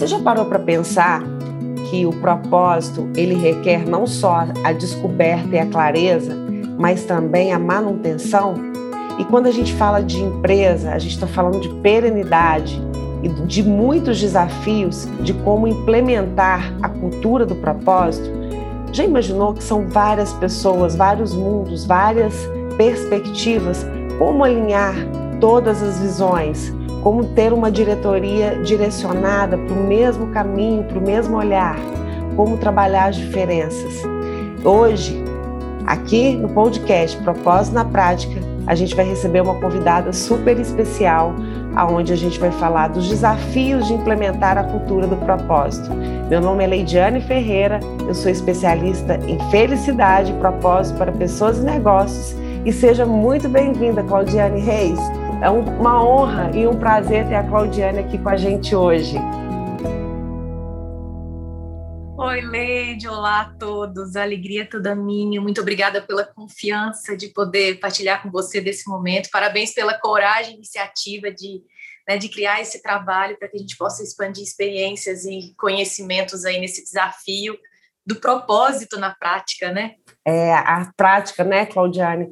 Você já parou para pensar que o propósito ele requer não só a descoberta e a clareza, mas também a manutenção? E quando a gente fala de empresa, a gente está falando de perenidade e de muitos desafios de como implementar a cultura do propósito. Já imaginou que são várias pessoas, vários mundos, várias perspectivas? Como alinhar todas as visões? Como ter uma diretoria direcionada para o mesmo caminho, para o mesmo olhar? Como trabalhar as diferenças? Hoje, aqui no podcast Propósito na Prática, a gente vai receber uma convidada super especial, aonde a gente vai falar dos desafios de implementar a cultura do propósito. Meu nome é Leidiane Ferreira, eu sou especialista em felicidade e propósito para pessoas e negócios. E seja muito bem-vinda, Claudiane Reis. É uma honra e um prazer ter a Claudiane aqui com a gente hoje. Oi, Leide, olá a todos, a alegria é toda minha. Muito obrigada pela confiança de poder partilhar com você desse momento. Parabéns pela coragem e iniciativa de, né, de criar esse trabalho para que a gente possa expandir experiências e conhecimentos aí nesse desafio do propósito na prática, né? É, a prática, né, Claudiane?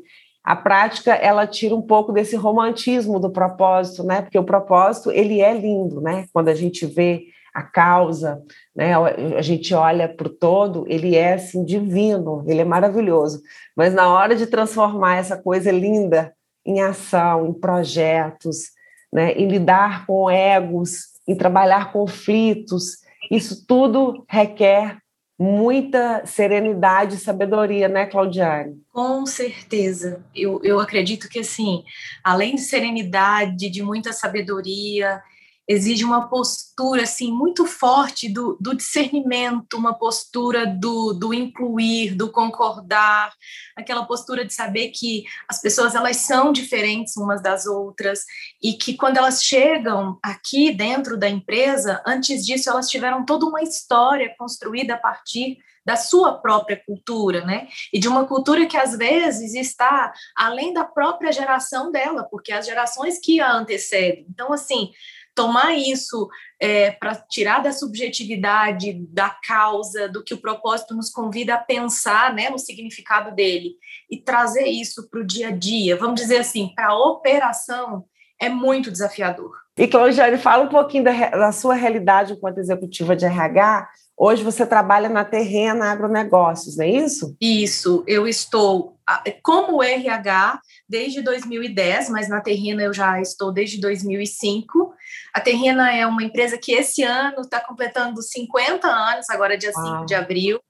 A prática, ela tira um pouco desse romantismo do propósito, né? Porque o propósito, ele é lindo, né? Quando a gente vê a causa, né? A gente olha para o todo, ele é assim divino, ele é maravilhoso. Mas na hora de transformar essa coisa linda em ação, em projetos, né? Em lidar com egos, em trabalhar conflitos, isso tudo requer muita serenidade e sabedoria, né, Claudiane? Com certeza. Eu, eu acredito que, assim, além de serenidade, de muita sabedoria, exige uma postura assim muito forte do, do discernimento, uma postura do, do incluir, do concordar, aquela postura de saber que as pessoas elas são diferentes umas das outras e que quando elas chegam aqui dentro da empresa, antes disso elas tiveram toda uma história construída a partir da sua própria cultura, né? E de uma cultura que às vezes está além da própria geração dela, porque as gerações que a antecedem. Então, assim, tomar isso é, para tirar da subjetividade da causa, do que o propósito nos convida a pensar, né, no significado dele, e trazer isso para o dia a dia, vamos dizer assim, para a operação, é muito desafiador. E Claudiane, fala um pouquinho da, da sua realidade enquanto executiva de RH, Hoje você trabalha na Terrena Agronegócios, não é isso? Isso, eu estou como RH desde 2010, mas na Terrena eu já estou desde 2005. A Terrena é uma empresa que esse ano está completando 50 anos, agora dia Uau. 5 de abril.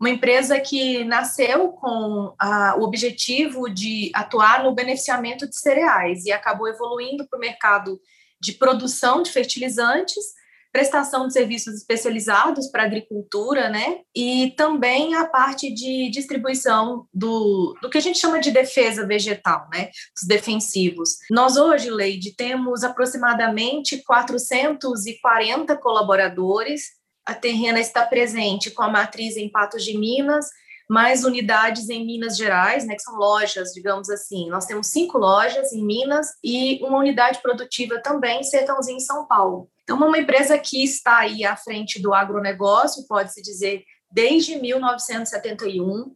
Uma empresa que nasceu com a, o objetivo de atuar no beneficiamento de cereais e acabou evoluindo para o mercado de produção de fertilizantes prestação de serviços especializados para agricultura, né? E também a parte de distribuição do, do que a gente chama de defesa vegetal, né? Os defensivos. Nós hoje, Leide, temos aproximadamente 440 colaboradores. A Terrena está presente com a matriz em Patos de Minas, mais unidades em Minas Gerais, né, que são lojas, digamos assim. Nós temos cinco lojas em Minas e uma unidade produtiva também em São Paulo. Então, uma empresa que está aí à frente do agronegócio, pode-se dizer, desde 1971,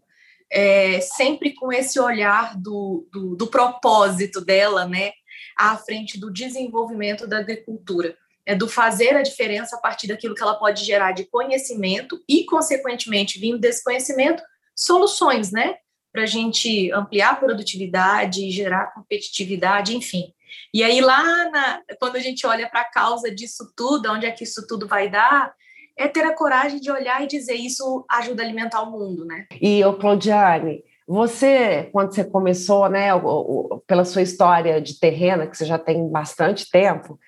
é, sempre com esse olhar do, do, do, propósito dela, né, à frente do desenvolvimento da agricultura, é do fazer a diferença a partir daquilo que ela pode gerar de conhecimento e, consequentemente, vindo desse conhecimento, soluções, né, para a gente ampliar a produtividade, gerar competitividade, enfim. E aí, lá na, quando a gente olha para a causa disso tudo, onde é que isso tudo vai dar, é ter a coragem de olhar e dizer isso ajuda a alimentar o mundo, né? E, o Claudiane, você, quando você começou, né, o, o, pela sua história de terrena, que você já tem bastante tempo,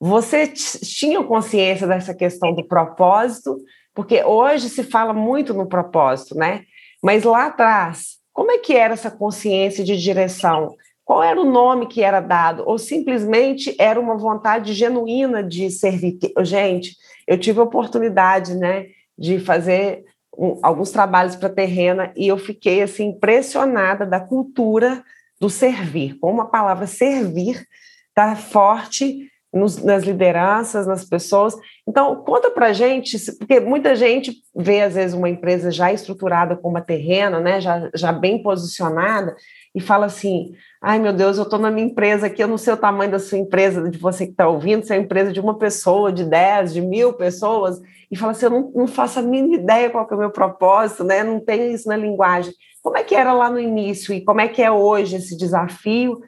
você tinha consciência dessa questão do propósito? Porque hoje se fala muito no propósito, né? Mas lá atrás, como é que era essa consciência de direção? Qual era o nome que era dado? Ou simplesmente era uma vontade genuína de servir? Gente, eu tive a oportunidade né, de fazer um, alguns trabalhos para a Terrena e eu fiquei assim, impressionada da cultura do servir. Como a palavra servir está forte nos, nas lideranças, nas pessoas. Então, conta para gente, porque muita gente vê, às vezes, uma empresa já estruturada como a terrena, né, já, já bem posicionada, e fala assim: ai meu Deus, eu estou na minha empresa aqui, eu não sei o tamanho da sua empresa, de você que está ouvindo, se é empresa de uma pessoa, de dez, de mil pessoas, e fala assim: eu não, não faço a mínima ideia qual é o meu propósito, né, não tenho isso na linguagem. Como é que era lá no início e como é que é hoje esse desafio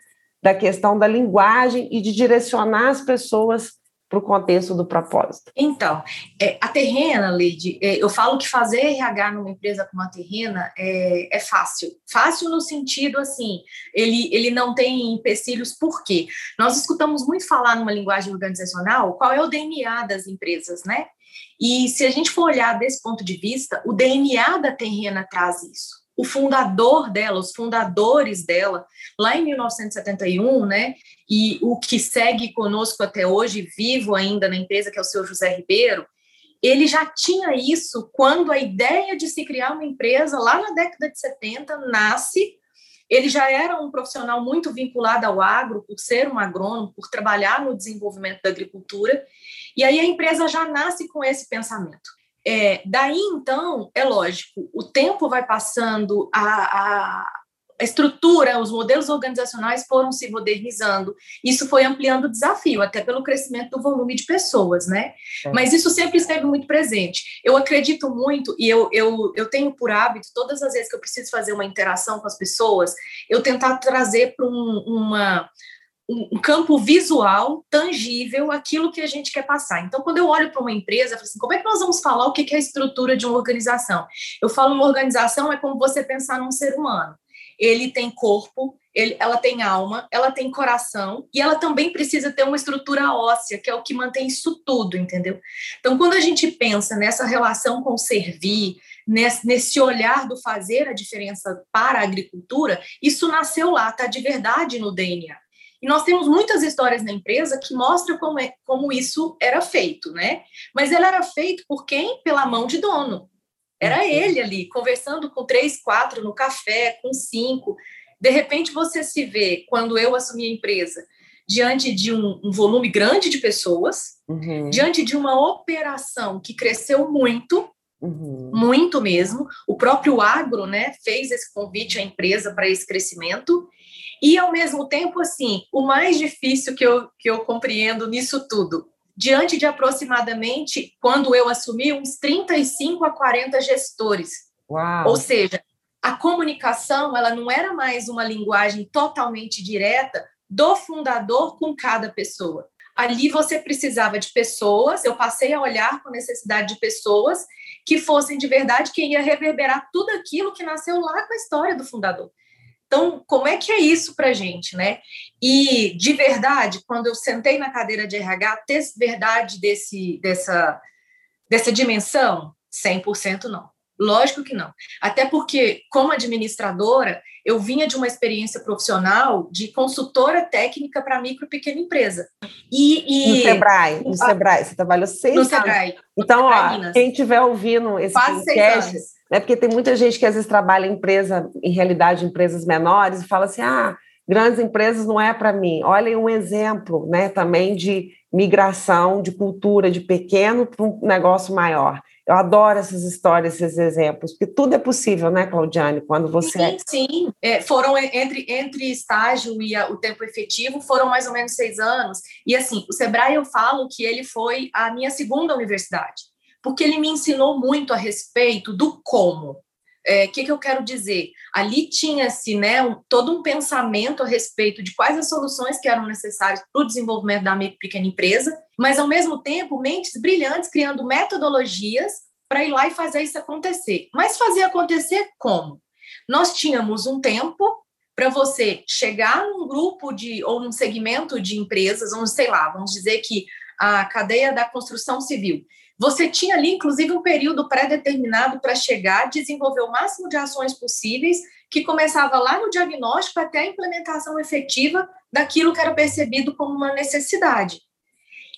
da questão da linguagem e de direcionar as pessoas para o contexto do propósito. Então, é, a terrena, Lady, é, eu falo que fazer RH numa empresa como a terrena é, é, fácil. Fácil no sentido, assim, ele, ele não tem empecilhos, por quê? Nós escutamos muito falar numa linguagem organizacional qual é o DNA das empresas, né? E se a gente for olhar desse ponto de vista, o DNA da terrena traz isso o fundador dela, os fundadores dela, lá em 1971, né? E o que segue conosco até hoje, vivo ainda na empresa, que é o seu José Ribeiro, ele já tinha isso quando a ideia de se criar uma empresa, lá na década de 70, nasce. Ele já era um profissional muito vinculado ao agro, por ser um agrônomo, por trabalhar no desenvolvimento da agricultura, e aí a empresa já nasce com esse pensamento. É, daí, então, é lógico, o tempo vai passando, a, a, a, estrutura, os modelos organizacionais foram se modernizando, isso foi ampliando o desafio, até pelo crescimento do volume de pessoas, né? É. Mas isso sempre esteve muito presente. Eu acredito muito, e eu, eu, eu tenho por hábito, todas as vezes que eu preciso fazer uma interação com as pessoas, eu tentar trazer para um, uma um campo visual, tangível, aquilo que a gente quer passar. Então, quando eu olho para uma empresa, assim, como é que nós vamos falar o que é a estrutura de uma organização? Eu falo uma organização é como você pensar num ser humano. Ele tem corpo, ele, ela tem alma, ela tem coração e ela também precisa ter uma estrutura óssea, que é o que mantém isso tudo, entendeu? Então, quando a gente pensa nessa relação com servir, nesse, olhar do fazer a diferença para a agricultura, isso nasceu lá, tá de verdade no DNA. E nós temos muitas histórias na empresa que mostram como, é, como isso era feito, né? Mas ele era feito por quem? Pela mão de dono. Era uhum. ele ali, conversando com três, quatro no café, com cinco. De repente você se vê, quando eu assumi a empresa, diante de um, um volume grande de pessoas, uhum. diante de uma operação que cresceu muito, uhum. muito mesmo. O próprio agro né, fez esse convite à empresa para esse crescimento. E, ao mesmo tempo, assim, o mais difícil que eu, que eu compreendo nisso tudo, diante de aproximadamente, quando eu assumi, uns 35 a 40 gestores. Uau. Ou seja, a comunicação, ela não era mais uma linguagem totalmente direta do fundador com cada pessoa. Ali você precisava de pessoas, eu passei a olhar com necessidade de pessoas que fossem de verdade quem ia reverberar tudo aquilo que nasceu lá com a história do fundador. Então, como é que é isso para gente, né? E, de verdade, quando eu sentei na cadeira de RH, ter verdade desse, dessa, dessa dimensão? 100% não. Lógico que não. Até porque, como administradora, eu vinha de uma experiência profissional de consultora técnica para micro e pequena empresa. E, e, no Sebrae, no Sebrae, você trabalhou seis no anos. Sebrae. Então, ó, quem estiver ouvindo esse Quase podcast, né, porque tem muita gente que às vezes trabalha em empresa, em realidade, empresas menores, e fala assim, ah, grandes empresas não é para mim. Olhem um exemplo né, também de migração de cultura de pequeno para um negócio maior. Eu adoro essas histórias, esses exemplos, porque tudo é possível, né, Claudiane? Quando você. Sim, sim. É, foram entre, entre estágio e a, o tempo efetivo, foram mais ou menos seis anos. E assim, o Sebrae eu falo que ele foi a minha segunda universidade, porque ele me ensinou muito a respeito do como. O é, que, que eu quero dizer? Ali tinha-se né, um, todo um pensamento a respeito de quais as soluções que eram necessárias para o desenvolvimento da pequena empresa, mas, ao mesmo tempo, mentes brilhantes criando metodologias para ir lá e fazer isso acontecer. Mas fazer acontecer como? Nós tínhamos um tempo para você chegar num grupo de ou num segmento de empresas, vamos sei lá, vamos dizer que a cadeia da construção civil você tinha ali, inclusive, um período pré-determinado para chegar, desenvolver o máximo de ações possíveis, que começava lá no diagnóstico até a implementação efetiva daquilo que era percebido como uma necessidade.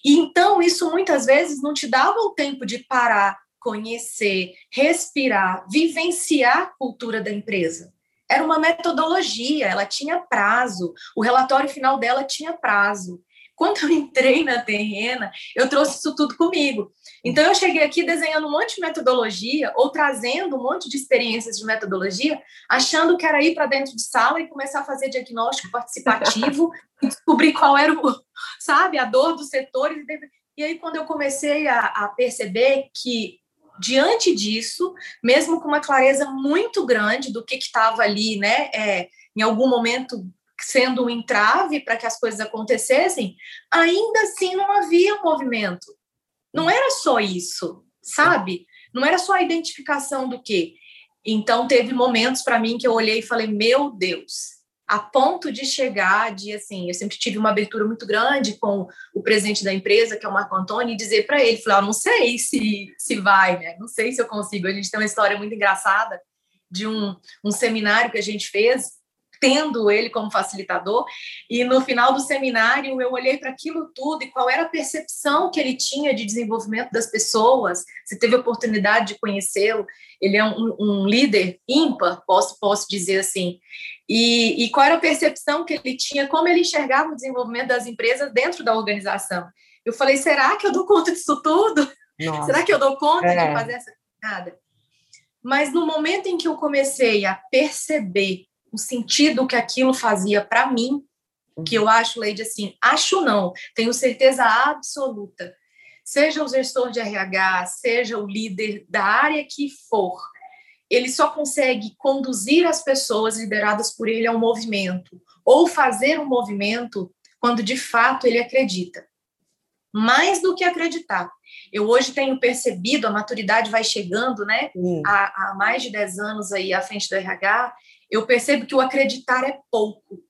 E então, isso muitas vezes não te dava o tempo de parar, conhecer, respirar, vivenciar a cultura da empresa. Era uma metodologia, ela tinha prazo, o relatório final dela tinha prazo. Quando eu entrei na terrena, eu trouxe isso tudo comigo. Então, eu cheguei aqui desenhando um monte de metodologia, ou trazendo um monte de experiências de metodologia, achando que era ir para dentro de sala e começar a fazer diagnóstico participativo e descobrir qual era o, sabe, a dor dos setores. E aí, quando eu comecei a, a perceber que diante disso, mesmo com uma clareza muito grande do que estava ali, né, é, em algum momento sendo um entrave para que as coisas acontecessem, ainda assim não havia um movimento. Não era só isso, sabe? Não era só a identificação do quê. Então teve momentos para mim que eu olhei e falei: "Meu Deus, a ponto de chegar de assim, eu sempre tive uma abertura muito grande com o presidente da empresa, que é o Marco Antônio, e dizer para ele, falar, ah, não sei se se vai, né? Não sei se eu consigo. A gente tem uma história muito engraçada de um, um seminário que a gente fez tendo ele como facilitador, e no final do seminário eu olhei para aquilo tudo e qual era a percepção que ele tinha de desenvolvimento das pessoas, você teve a oportunidade de conhecê-lo, ele é um, um, líder ímpar, posso, posso dizer assim, e, e qual era a percepção que ele tinha, como ele enxergava o desenvolvimento das empresas dentro da organização. Eu falei, será que eu dou conta disso tudo? Nossa. Será que eu dou conta é. de fazer essa nada? Mas no momento em que eu comecei a perceber o sentido que aquilo fazia para mim, que eu acho, Leide, assim, acho não, tenho certeza absoluta. Seja o gestor de RH, seja o líder da área que for, ele só consegue conduzir as pessoas lideradas por ele ao movimento, ou fazer um movimento quando de fato ele acredita. Mais do que acreditar. Eu hoje tenho percebido, a maturidade vai chegando, né? Há, há mais de 10 anos aí à frente do RH, eu percebo que o acreditar é pouco.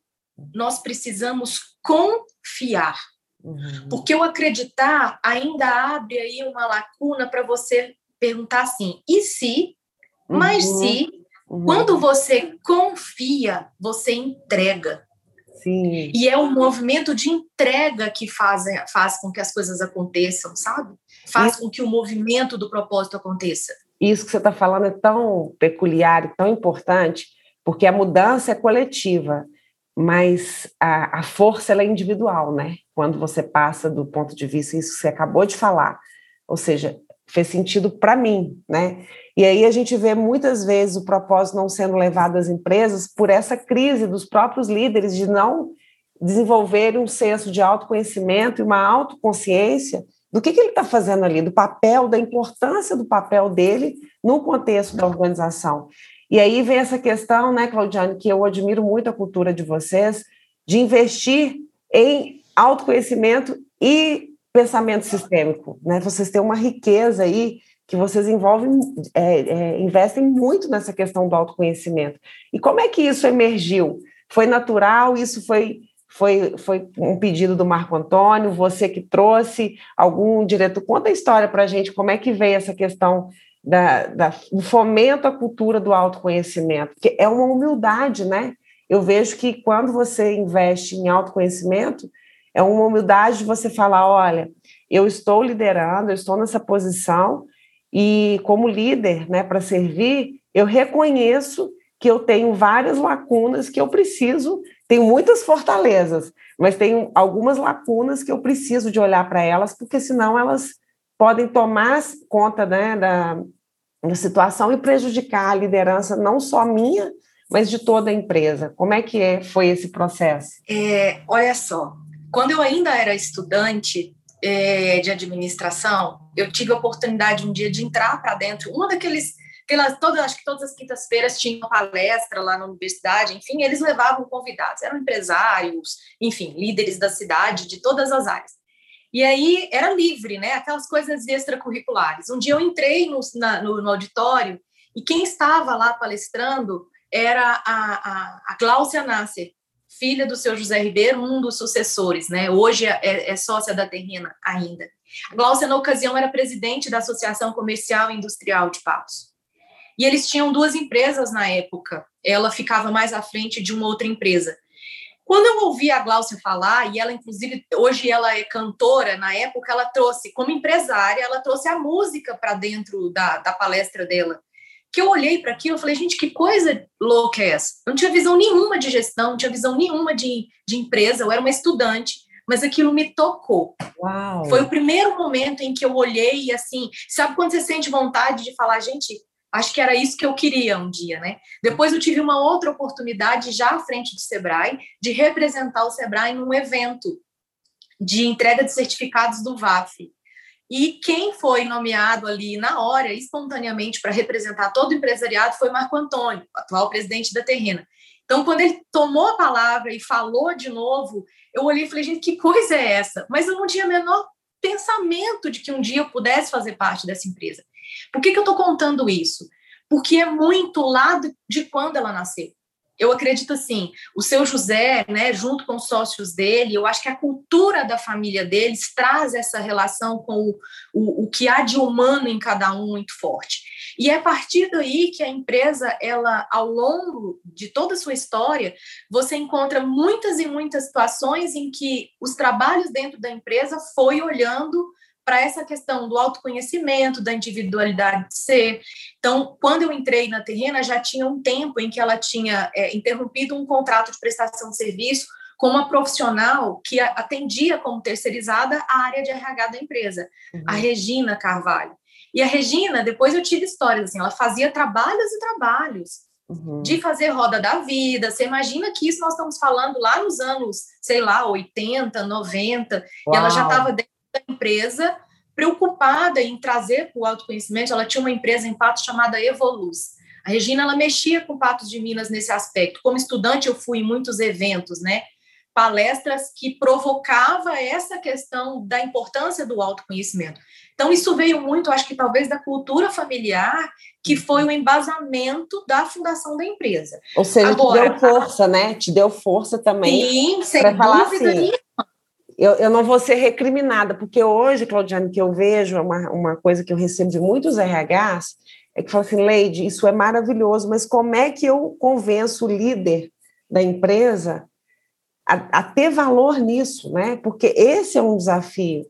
Nós precisamos confiar. Uhum. Porque o acreditar ainda abre aí uma lacuna para você perguntar assim: e se? Uhum. Mas se, uhum. quando você confia, você entrega. Sim. E é um movimento de entrega que faz, faz com que as coisas aconteçam, sabe? Faz com que o movimento do propósito aconteça. Isso que você está falando é tão peculiar e tão importante, porque a mudança é coletiva, mas a, a força é individual, né? Quando você passa do ponto de vista, isso que você acabou de falar, ou seja, fez sentido para mim, né? E aí a gente vê muitas vezes o propósito não sendo levado às empresas por essa crise dos próprios líderes de não desenvolver um senso de autoconhecimento e uma autoconsciência do que, que ele está fazendo ali, do papel, da importância do papel dele no contexto da organização. E aí vem essa questão, né, Claudiane, que eu admiro muito a cultura de vocês, de investir em autoconhecimento e pensamento sistêmico. Né? Vocês têm uma riqueza aí que vocês envolvem, é, é, investem muito nessa questão do autoconhecimento. E como é que isso emergiu? Foi natural? Isso foi foi, foi um pedido do Marco Antônio? Você que trouxe algum diretor? Conta a história para a gente, como é que veio essa questão da, da, do fomento à cultura do autoconhecimento, que é uma humildade, né? Eu vejo que quando você investe em autoconhecimento, é uma humildade de você falar: olha, eu estou liderando, eu estou nessa posição, e como líder, né, para servir, eu reconheço que eu tenho várias lacunas que eu preciso, tenho muitas fortalezas, mas tenho algumas lacunas que eu preciso de olhar para elas, porque senão elas podem tomar conta né, da, da situação e prejudicar a liderança não só minha, mas de toda a empresa. Como é que é, foi esse processo? É, olha só, quando eu ainda era estudante é, de administração, eu tive a oportunidade um dia de entrar para dentro, uma daqueles Aquelas, todas, acho que todas as quintas-feiras tinha palestra lá na universidade, enfim, eles levavam convidados, eram empresários, enfim, líderes da cidade, de todas as áreas. E aí era livre, né? Aquelas coisas extracurriculares. Um dia eu entrei no, na, no, no auditório e quem estava lá palestrando era a, a, a Gláucia Nasser, filha do seu José Ribeiro, um dos sucessores, né? Hoje é, é, é sócia da Terrina ainda. A Gláucia, na ocasião, era presidente da Associação Comercial e Industrial de Patos. E eles tinham duas empresas na época. Ela ficava mais à frente de uma outra empresa. Quando eu ouvi a Gláucia falar, e ela, inclusive, hoje ela é cantora, na época ela trouxe, como empresária, ela trouxe a música para dentro da, da palestra dela. Que eu olhei para aquilo e falei, gente, que coisa louca é essa? Eu não tinha visão nenhuma de gestão, não tinha visão nenhuma de, de empresa, eu era uma estudante, mas aquilo me tocou. Uau. Foi o primeiro momento em que eu olhei e assim, sabe quando você sente vontade de falar, gente, acho que era isso que eu queria um dia, né? Depois eu tive uma outra oportunidade já à frente do Sebrae de representar o Sebrae num evento de entrega de certificados do VAF. E quem foi nomeado ali na hora, espontaneamente, para representar todo o empresariado foi Marco Antônio, atual presidente da Terrena. Então, quando ele tomou a palavra e falou de novo, eu olhei e falei, gente, que coisa é essa? Mas eu não tinha menor pensamento de que um dia eu pudesse fazer parte dessa empresa. Por que, que eu estou contando isso? Porque é muito lá de quando ela nasceu eu acredito assim, o seu José, né, junto com os sócios dele, eu acho que a cultura da família deles traz essa relação com o, o, o, que há de humano em cada um muito forte. E é a partir daí que a empresa, ela, ao longo de toda a sua história, você encontra muitas e muitas situações em que os trabalhos dentro da empresa foi olhando para essa questão do autoconhecimento, da individualidade de ser. Então, quando eu entrei na Terrena, já tinha um tempo em que ela tinha é, interrompido um contrato de prestação de serviço com uma profissional que atendia como terceirizada a área de RH da empresa, uhum. a Regina Carvalho. E a Regina, depois eu tive histórias assim, ela fazia trabalhos e trabalhos. Uhum. De fazer roda da vida. Você imagina que isso nós estamos falando lá nos anos, sei lá, 80, 90, Uau. e ela já estava dentro da empresa, preocupada em trazer para o autoconhecimento. Ela tinha uma empresa em Patos chamada Evoluz. A Regina ela mexia com Patos de Minas nesse aspecto. Como estudante, eu fui em muitos eventos, né? Palestras que provocava essa questão da importância do autoconhecimento. Então, isso veio muito, acho que talvez, da cultura familiar, que foi o embasamento da fundação da empresa. Ou seja, Agora, te deu força, né? Te deu força também. Sim, sem dúvida assim, eu, eu não vou ser recriminada, porque hoje, Claudiane, que eu vejo uma, uma coisa que eu recebo de muitos RHs, é que fala assim, Leide, isso é maravilhoso, mas como é que eu convenço o líder da empresa a, a ter valor nisso, né? Porque esse é um desafio.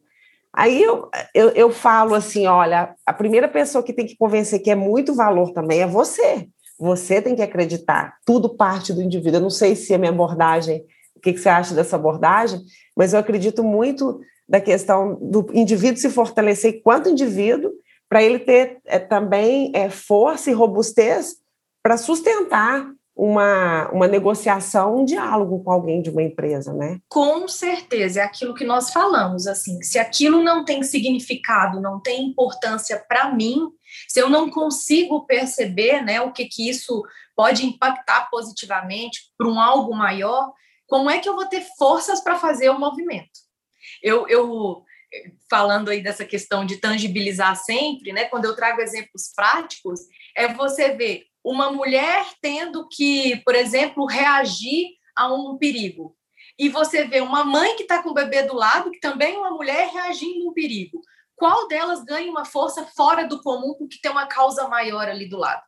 Aí eu, eu, eu falo assim, olha, a primeira pessoa que tem que convencer que é muito valor também é você. Você tem que acreditar, tudo parte do indivíduo. Eu não sei se a minha abordagem, o que, que você acha dessa abordagem, mas eu acredito muito da questão do indivíduo se fortalecer enquanto indivíduo, para ele ter é, também é, força e robustez para sustentar uma, uma negociação, um diálogo com alguém de uma empresa, né? Com certeza, é aquilo que nós falamos, assim, se aquilo não tem significado, não tem importância para mim, se eu não consigo perceber, né, o que que isso pode impactar positivamente para um algo maior, como é que eu vou ter forças para fazer o movimento? Eu, eu falando aí dessa questão de tangibilizar sempre, né? Quando eu trago exemplos práticos, é você ver uma mulher tendo que, por exemplo, reagir a um perigo. E você vê uma mãe que está com o bebê do lado, que também é uma mulher reagindo a um perigo. Qual delas ganha uma força fora do comum porque tem uma causa maior ali do lado?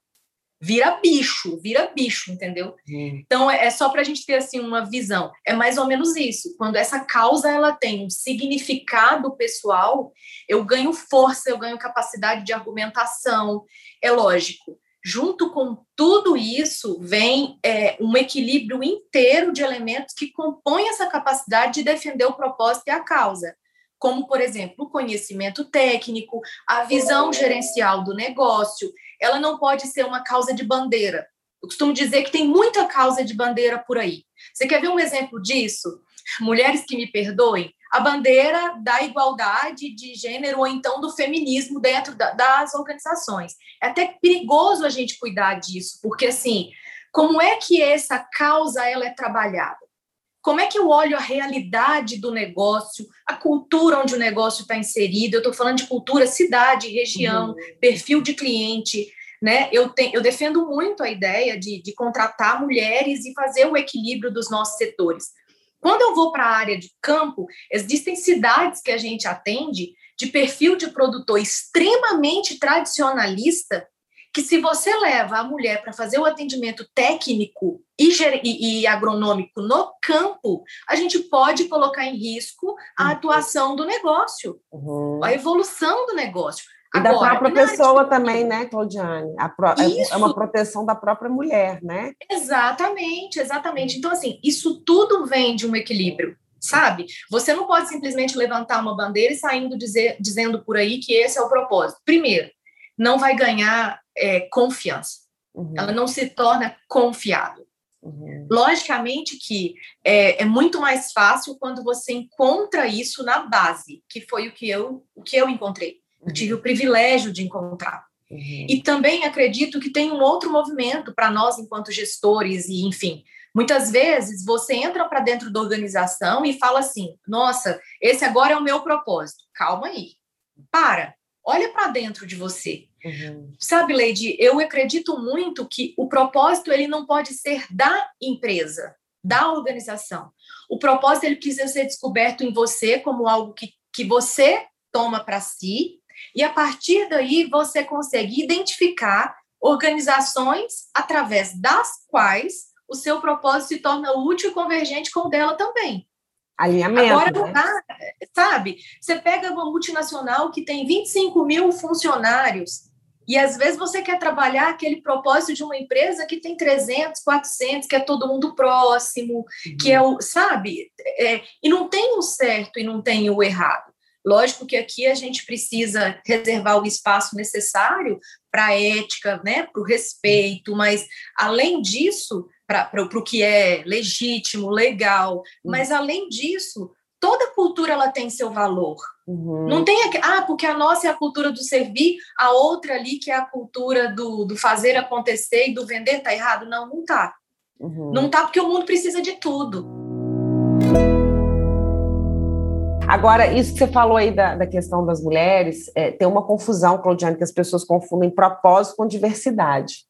Vira bicho, vira bicho, entendeu? Hum. Então é, é só para a gente ter assim uma visão. É mais ou menos isso. Quando essa causa ela tem um significado pessoal, eu ganho força, eu ganho capacidade de argumentação. É lógico. Junto com tudo isso vem é, um equilíbrio inteiro de elementos que compõem essa capacidade de defender o propósito e a causa como, por exemplo, o conhecimento técnico, a visão gerencial do negócio, ela não pode ser uma causa de bandeira. Eu costumo dizer que tem muita causa de bandeira por aí. Você quer ver um exemplo disso? Mulheres que me perdoem, a bandeira da igualdade de gênero ou então do feminismo dentro da, das organizações. É até perigoso a gente cuidar disso, porque assim, como é que essa causa ela é trabalhada? Como é que eu olho a realidade do negócio, a cultura onde o negócio está inserido? Eu estou falando de cultura, cidade, região, uhum. perfil de cliente. Né? Eu, te, eu defendo muito a ideia de, de contratar mulheres e fazer o equilíbrio dos nossos setores. Quando eu vou para a área de campo, existem cidades que a gente atende de perfil de produtor extremamente tradicionalista que se você leva a mulher para fazer o atendimento técnico e, e, e, agronômico no campo, a gente pode colocar em risco a uhum. atuação do negócio, uhum. a evolução do negócio. E Agora, da própria pessoa de... também, né, Claudiane? Pro... É, é uma proteção da própria mulher, né? Exatamente, exatamente. Então, assim, isso tudo vem de um equilíbrio. sabe? Você não pode simplesmente levantar uma bandeira e saindo dizer, dizendo por aí que esse é o propósito. Primeiro, não vai ganhar é, confiança. Uhum. Ela não se torna confiável. Uhum. Logicamente que é, é, muito mais fácil quando você encontra isso na base, que foi o que eu, o que eu encontrei. Eu uhum. tive o privilégio de encontrar. Uhum. E também acredito que tem um outro movimento para nós, enquanto gestores, e enfim. Muitas vezes você entra para dentro da organização e fala assim: nossa, esse agora é o meu propósito. Calma aí. Para. Olha para dentro de você. Uhum. Sabe, Leide, eu acredito muito que o propósito ele não pode ser da empresa, da organização. O propósito ele precisa ser descoberto em você como algo que, que você toma para si e a partir daí você consegue identificar organizações através das quais o seu propósito se torna útil e convergente com o dela também. Alinhamento. Agora, né? sabe, você pega uma multinacional que tem 25 mil funcionários e às vezes você quer trabalhar aquele propósito de uma empresa que tem 300, 400, que é todo mundo próximo, uhum. que é o, sabe? É, e não tem o certo e não tem o errado. Lógico que aqui a gente precisa reservar o espaço necessário para a ética, né, para o respeito, mas além disso, para o que é legítimo, legal, uhum. mas além disso, toda cultura ela tem seu valor. Uhum. Não tem aqui, ah, porque a nossa é a cultura do servir, a outra ali que é a cultura do, do fazer acontecer e do vender tá errado. Não, não tá. Uhum. Não tá porque o mundo precisa de tudo. Agora, isso que você falou aí da, da questão das mulheres, é, tem uma confusão, Claudiane, que as pessoas confundem propósito com diversidade.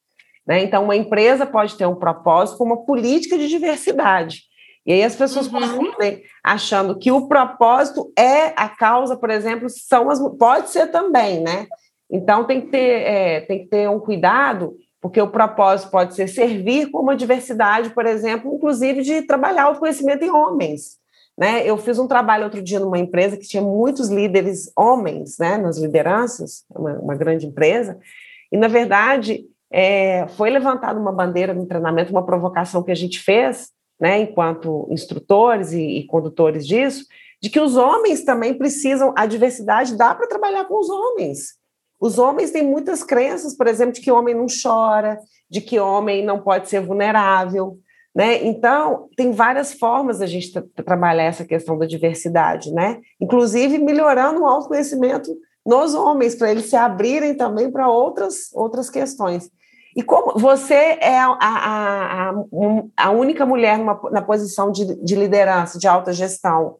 Né? Então, uma empresa pode ter um propósito com uma política de diversidade. E aí as pessoas uhum. confundem, achando que o propósito é a causa, por exemplo, são as. Pode ser também, né? Então tem que ter, é, tem que ter um cuidado, porque o propósito pode ser servir com uma diversidade, por exemplo, inclusive de trabalhar o conhecimento em homens. Né? Eu fiz um trabalho outro dia numa empresa que tinha muitos líderes homens né, nas lideranças, uma, uma grande empresa, e, na verdade, é, foi levantada uma bandeira no treinamento, uma provocação que a gente fez, né, enquanto instrutores e, e condutores disso, de que os homens também precisam, a diversidade dá para trabalhar com os homens. Os homens têm muitas crenças, por exemplo, de que homem não chora, de que homem não pode ser vulnerável, né? Então, tem várias formas da gente tra trabalhar essa questão da diversidade, né? Inclusive melhorando o autoconhecimento nos homens, para eles se abrirem também para outras, outras questões. E como você é a, a, a, a única mulher numa, na posição de, de, liderança, de alta gestão,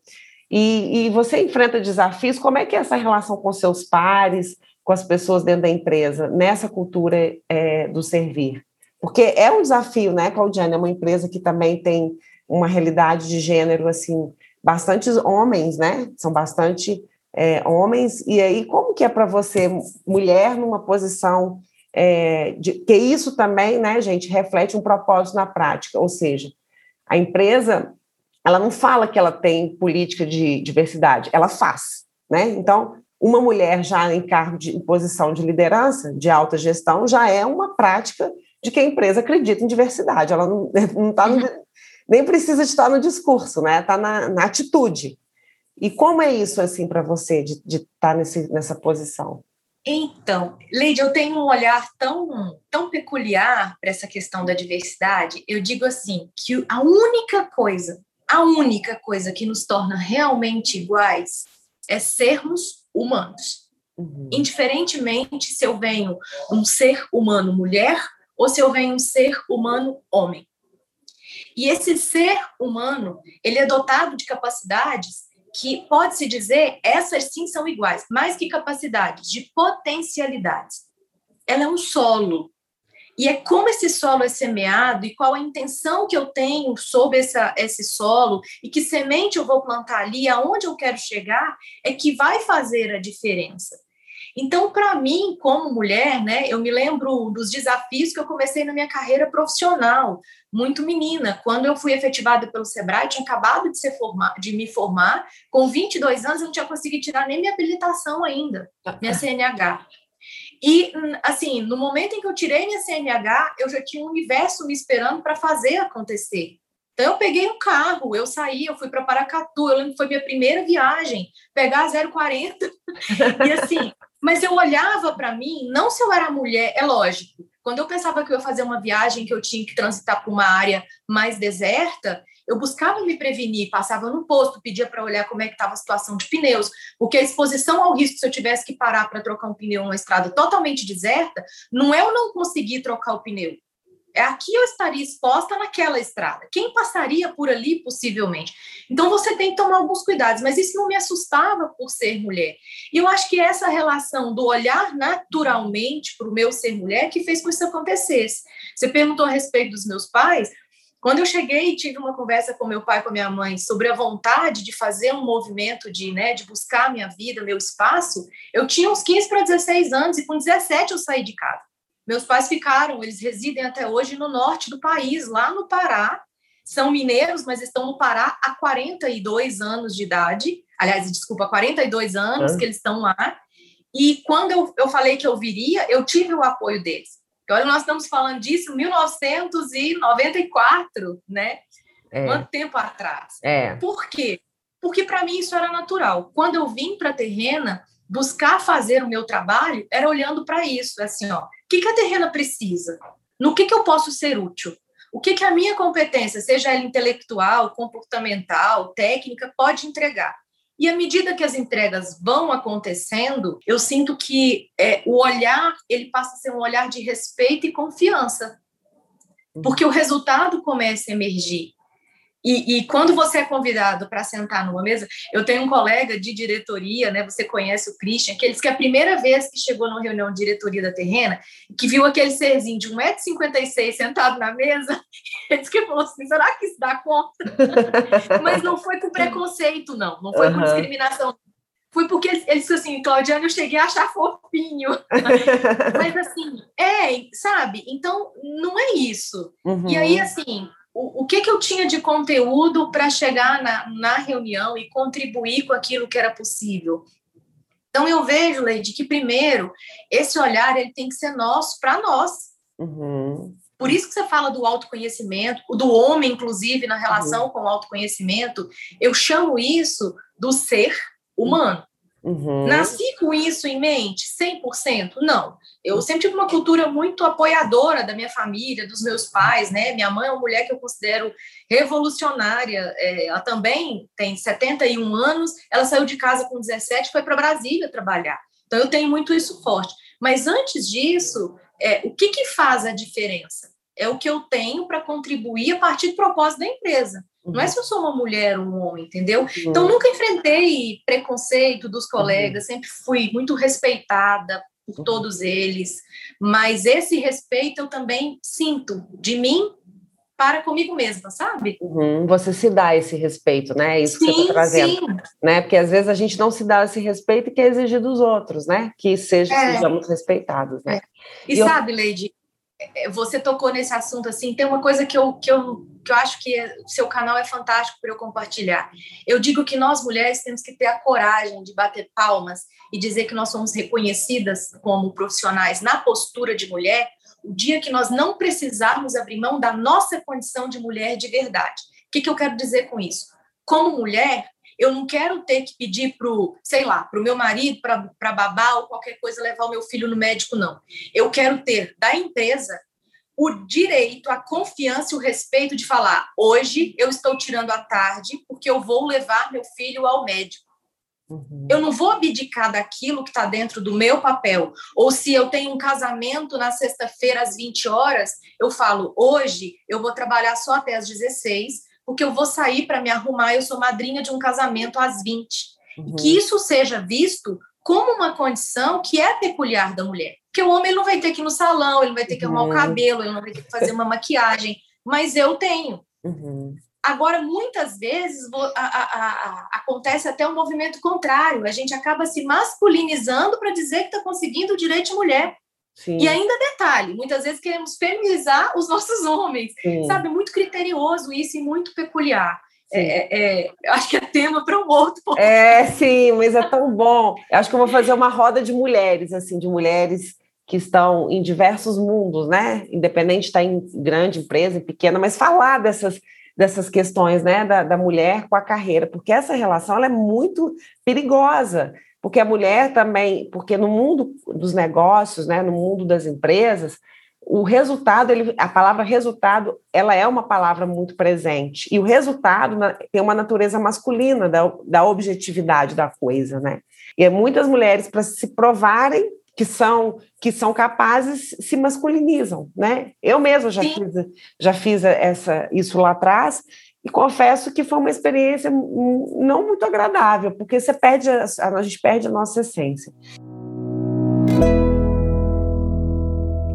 e, e, você enfrenta desafios, como é que é essa relação com seus pares, com as pessoas dentro da empresa, nessa cultura é, do servir? Porque é um desafio, né, Claudiane? É uma empresa que também tem uma realidade de gênero, assim, bastante homens, né? São bastante é, homens. E aí, como que é para você, mulher, numa posição é, de, que isso também, né, gente, reflete um propósito na prática, ou seja, a empresa, ela não fala que ela tem política de diversidade, ela faz, né? Então, uma mulher já em cargo de em posição de liderança, de alta gestão, já é uma prática de que a empresa acredita em diversidade, ela não, não tá no, nem precisa estar no discurso, né? Está na, na, atitude. E como é isso assim para você de, estar tá nessa posição? Então, Leide, eu tenho um olhar tão, tão peculiar para essa questão da diversidade. Eu digo assim, que a única coisa, a única coisa que nos torna realmente iguais é sermos humanos. Uhum. Indiferentemente se eu venho um ser humano mulher ou se eu venho um ser humano homem. E esse ser humano, ele é dotado de capacidades que pode-se dizer, essas sim são iguais, mais que capacidades, de potencialidades. Ela é um solo. E é como esse solo é semeado e qual a intenção que eu tenho sobre essa, esse solo e que semente eu vou plantar ali, aonde eu quero chegar, é que vai fazer a diferença. Então, para mim, como mulher, né, eu me lembro dos desafios que eu comecei na minha carreira profissional, muito menina. Quando eu fui efetivada pelo Sebrae, tinha acabado de, ser formar, de me formar, com 22 anos eu não tinha conseguido tirar nem minha habilitação ainda, minha CNH. E, assim, no momento em que eu tirei minha CNH, eu já tinha um universo me esperando para fazer acontecer. Então eu peguei um carro, eu saí, eu fui para Paracatu, eu lembro que foi minha primeira viagem, pegar 040. e assim, mas eu olhava para mim, não se eu era mulher, é lógico. Quando eu pensava que eu ia fazer uma viagem que eu tinha que transitar por uma área mais deserta, eu buscava me prevenir, passava no posto, pedia para olhar como é que estava a situação de pneus, porque a exposição ao risco se eu tivesse que parar para trocar um pneu numa estrada totalmente deserta, não é eu não conseguir trocar o pneu, aqui eu estaria exposta naquela estrada. Quem passaria por ali, possivelmente? Então, você tem que tomar alguns cuidados, mas isso não me assustava por ser mulher. E eu acho que essa relação do olhar naturalmente para o meu ser mulher que fez com que isso acontecesse. Você perguntou a respeito dos meus pais. Quando eu cheguei e tive uma conversa com meu pai e com minha mãe sobre a vontade de fazer um movimento de, né, de buscar minha vida, meu espaço, eu tinha uns 15 para 16 anos e com 17 eu saí de casa. Meus pais ficaram, eles residem até hoje no norte do país, lá no Pará. São mineiros, mas estão no Pará há 42 anos de idade. Aliás, desculpa, 42 anos que eles estão lá. E quando eu, eu falei que eu viria, eu tive o apoio deles. Olha, nós estamos falando disso em 1994, né? É. Quanto tempo atrás? É. Por quê? Porque para mim isso era natural. Quando eu vim para a Terrena, buscar fazer o meu trabalho era olhando para isso, assim, ó, que, que a terrena precisa? No que, que eu posso ser útil? O que, que a minha competência, seja ela intelectual, comportamental, técnica, pode entregar? E à medida que as entregas vão acontecendo, eu sinto que é, o olhar ele passa a ser um olhar de respeito e confiança, porque o resultado começa a emergir. E, e, quando você é convidado para sentar numa mesa, eu tenho um colega de diretoria, né? Você conhece o Christian, que ele disse que a primeira vez que chegou numa reunião de diretoria da Terrena, que viu aquele serzinho de 1,56m sentado na mesa, ele disse que falou assim: será que isso dá conta? Mas não foi por preconceito, não, não foi uhum. por discriminação. Foi porque ele, ele disse assim, Claudiane, eu cheguei a achar fofinho. Mas assim, é, sabe? Então, não é isso. Uhum. E aí, assim, o, o que, que eu tinha de conteúdo para chegar na, na reunião e contribuir com aquilo que era possível. Então eu vejo, Leide, que primeiro esse olhar ele tem que ser nosso para nós. Uhum. Por isso que você fala do autoconhecimento, do homem, inclusive, na relação uhum. com o autoconhecimento, eu chamo isso do ser humano. Uhum. Nasci com isso em mente, 100%? Não. Eu sempre tive uma cultura muito apoiadora da minha família, dos meus pais, né? Minha mãe é uma mulher que eu considero revolucionária. É, ela também tem 71 anos, ela saiu de casa com 17 foi para Brasília trabalhar. Então eu tenho muito isso forte. Mas antes disso, é, o que, que faz a diferença? É o que eu tenho para contribuir a partir do propósito da empresa. Uhum. Não é se eu sou uma mulher ou um homem, entendeu? Uhum. Então, nunca enfrentei preconceito dos uhum. colegas, sempre fui muito respeitada por uhum. todos eles, mas esse respeito eu também sinto de mim para comigo mesma, sabe? Uhum, você se dá esse respeito, né? É isso sim, que você está trazendo. Sim. Né? Porque às vezes a gente não se dá esse respeito e quer exigir dos outros, né? Que seja, é. sejamos respeitados, né? É. E, e sabe, eu... Lady, é, você tocou nesse assunto assim, tem uma coisa que eu, que eu, que eu acho que o seu canal é fantástico para eu compartilhar. Eu digo que nós mulheres temos que ter a coragem de bater palmas e dizer que nós somos reconhecidas como profissionais na postura de mulher, o dia que nós não precisarmos abrir mão da nossa condição de mulher de verdade. O que, que eu quero dizer com isso? Como mulher, eu não quero ter que pedir para o, sei lá, para o meu marido, para babá ou qualquer coisa levar o meu filho no médico, não. Eu quero ter da empresa o direito, a confiança e o respeito de falar: hoje eu estou tirando a tarde porque eu vou levar meu filho ao médico. Uhum. Eu não vou abdicar daquilo que está dentro do meu papel. Ou se eu tenho um casamento na sexta-feira às 20 horas, eu falo: hoje eu vou trabalhar só até às 16, porque eu vou sair para me arrumar, eu sou madrinha de um casamento às 20. Uhum. Que isso seja visto como uma condição que é peculiar da mulher. Porque o homem não vai ter que ir no salão, ele não vai ter que arrumar uhum. o cabelo, ele não vai ter que fazer uma maquiagem, mas eu tenho. Uhum. Agora, muitas vezes, a, a, a, acontece até um movimento contrário. A gente acaba se masculinizando para dizer que está conseguindo o direito de mulher. Sim. E ainda detalhe, muitas vezes queremos feminizar os nossos homens, Sim. sabe? Muito criterioso isso e muito peculiar. É, é, acho que é tema para um outro. É, sim, mas é tão bom. Acho que eu vou fazer uma roda de mulheres, assim, de mulheres que estão em diversos mundos, né? Independente de estar em grande empresa, em pequena, mas falar dessas dessas questões né, da, da mulher com a carreira, porque essa relação ela é muito perigosa, porque a mulher também, porque no mundo dos negócios, né, no mundo das empresas, o resultado, ele, a palavra resultado, ela é uma palavra muito presente. E o resultado tem uma natureza masculina da, da objetividade da coisa, né? E é muitas mulheres, para se provarem que são que são capazes, se masculinizam, né? Eu mesma já fiz, já fiz essa, isso lá atrás, e confesso que foi uma experiência não muito agradável, porque você perde a, a gente perde a nossa essência.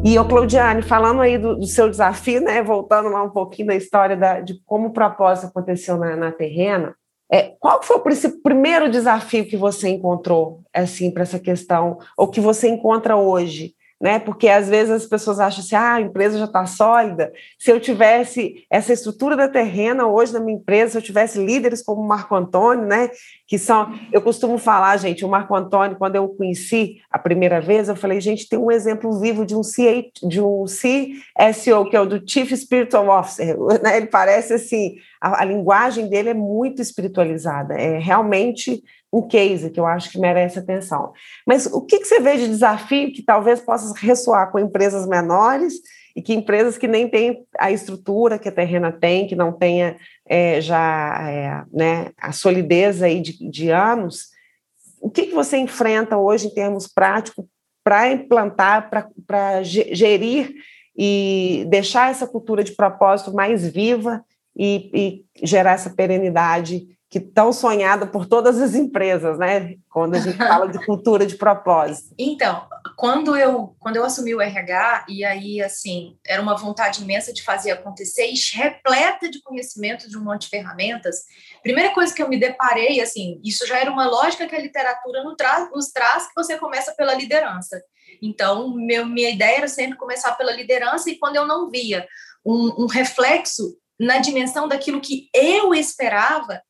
E o Claudiane, falando aí do, do, seu desafio, né, voltando lá um pouquinho da história da, de como o propósito aconteceu na, na terrena, é, qual foi o primeiro desafio que você encontrou assim para essa questão, ou que você encontra hoje né? Porque às vezes as pessoas acham assim, ah, a empresa já está sólida. Se eu tivesse essa estrutura da terrena hoje na minha empresa, se eu tivesse líderes como o Marco Antônio, né? Que são, eu costumo falar, gente, o Marco Antônio, quando eu o conheci a primeira vez, eu falei, gente, tem um exemplo vivo de um CA, de um CSO, que é o do Chief Spiritual Officer, né? Ele parece assim, a, a linguagem dele é muito espiritualizada, é realmente um case que eu acho que merece atenção. Mas o que, que você vê de desafio que talvez possa ressoar com empresas menores e que empresas que nem têm a estrutura que a Terrena tem, que não tenha é, já é, né, a solidez aí de, de anos, o que, que você enfrenta hoje em termos práticos para implantar, para gerir e deixar essa cultura de propósito mais viva e, e gerar essa perenidade que tão sonhada por todas as empresas, né? Quando a gente fala de cultura de propósito. Então, quando eu quando eu assumi o RH e aí assim era uma vontade imensa de fazer acontecer, repleta de conhecimento de um monte de ferramentas. Primeira coisa que eu me deparei, assim, isso já era uma lógica que a literatura nos traz, nos traz que você começa pela liderança. Então, meu, minha ideia era sempre começar pela liderança e quando eu não via um, um reflexo na dimensão daquilo que eu esperava,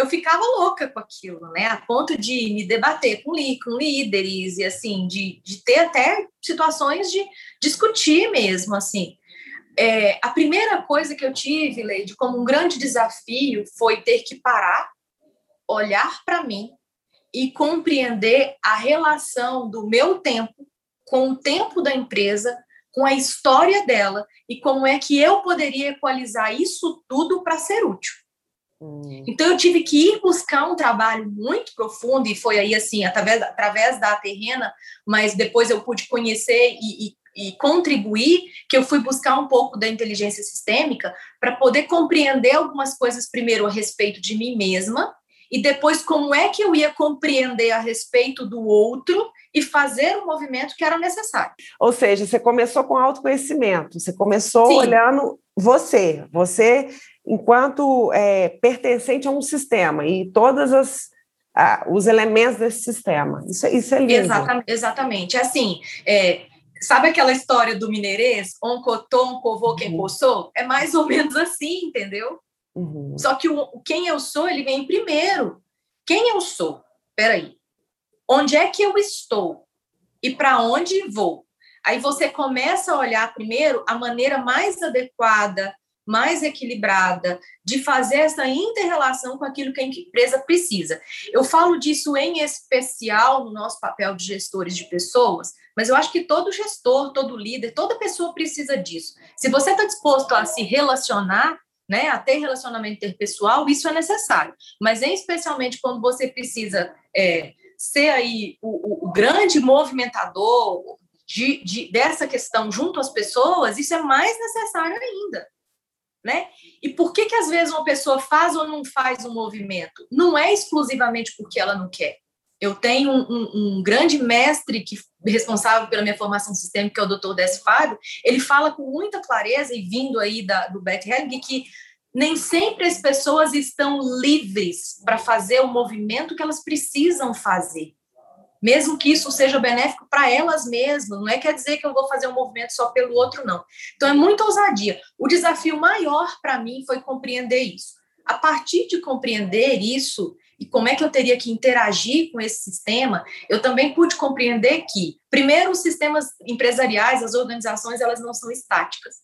eu ficava louca com aquilo, né? A ponto de me debater com, com líderes e, assim, de, de ter até situações de discutir mesmo, assim. É, a primeira coisa que eu tive, Leide, como um grande desafio foi ter que parar, olhar para mim e compreender a relação do meu tempo com o tempo da empresa, com a história dela e como é que eu poderia equalizar isso tudo para ser útil. Hum. Então eu tive que ir buscar um trabalho muito profundo e foi aí assim através, através da terrena, mas depois eu pude conhecer e, e e contribuir, que eu fui buscar um pouco da inteligência sistêmica para poder compreender algumas coisas primeiro a respeito de mim mesma e depois como é que eu ia compreender a respeito do outro e fazer o movimento que era necessário. Ou seja, você começou com autoconhecimento, você começou Sim. olhando você, você enquanto é, pertencente a um sistema e todas as os elementos desse sistema. Isso, isso é lindo. Exatamente. exatamente. Assim, é, sabe aquela história do mineirês? Oncotom, covô, quem possou? Uhum. É mais ou menos assim, entendeu? Uhum. Só que o, quem eu sou, ele vem primeiro. Quem eu sou? Peraí. Onde é que eu estou? E para onde vou? Aí você começa a olhar primeiro a maneira mais adequada, mais equilibrada, de fazer essa interrelação com aquilo que a empresa precisa. Eu falo disso em especial no nosso papel de gestores de pessoas, mas eu acho que todo gestor, todo líder, toda pessoa precisa disso. Se você está disposto a se relacionar, né, a ter relacionamento interpessoal, isso é necessário. Mas, em especialmente, quando você precisa é, ser aí o, o, grande movimentador de, de, dessa questão junto às pessoas, isso é mais necessário ainda né? E por que que às vezes uma pessoa faz ou não faz um movimento? Não é exclusivamente porque ela não quer. Eu tenho um, um, um grande mestre que responsável pela minha formação sistêmica, que é o Dr. Décio Fábio, ele fala com muita clareza e vindo aí da, do Beth Helling que nem sempre as pessoas estão livres para fazer o movimento que elas precisam fazer mesmo que isso seja benéfico para elas mesmas. Não é quer dizer que eu vou fazer um movimento só pelo outro, não. Então é muita ousadia. O desafio maior para mim foi compreender isso. A partir de compreender isso e como é que eu teria que interagir com esse sistema, eu também pude compreender que, primeiro, os sistemas empresariais, as organizações, elas não são estáticas.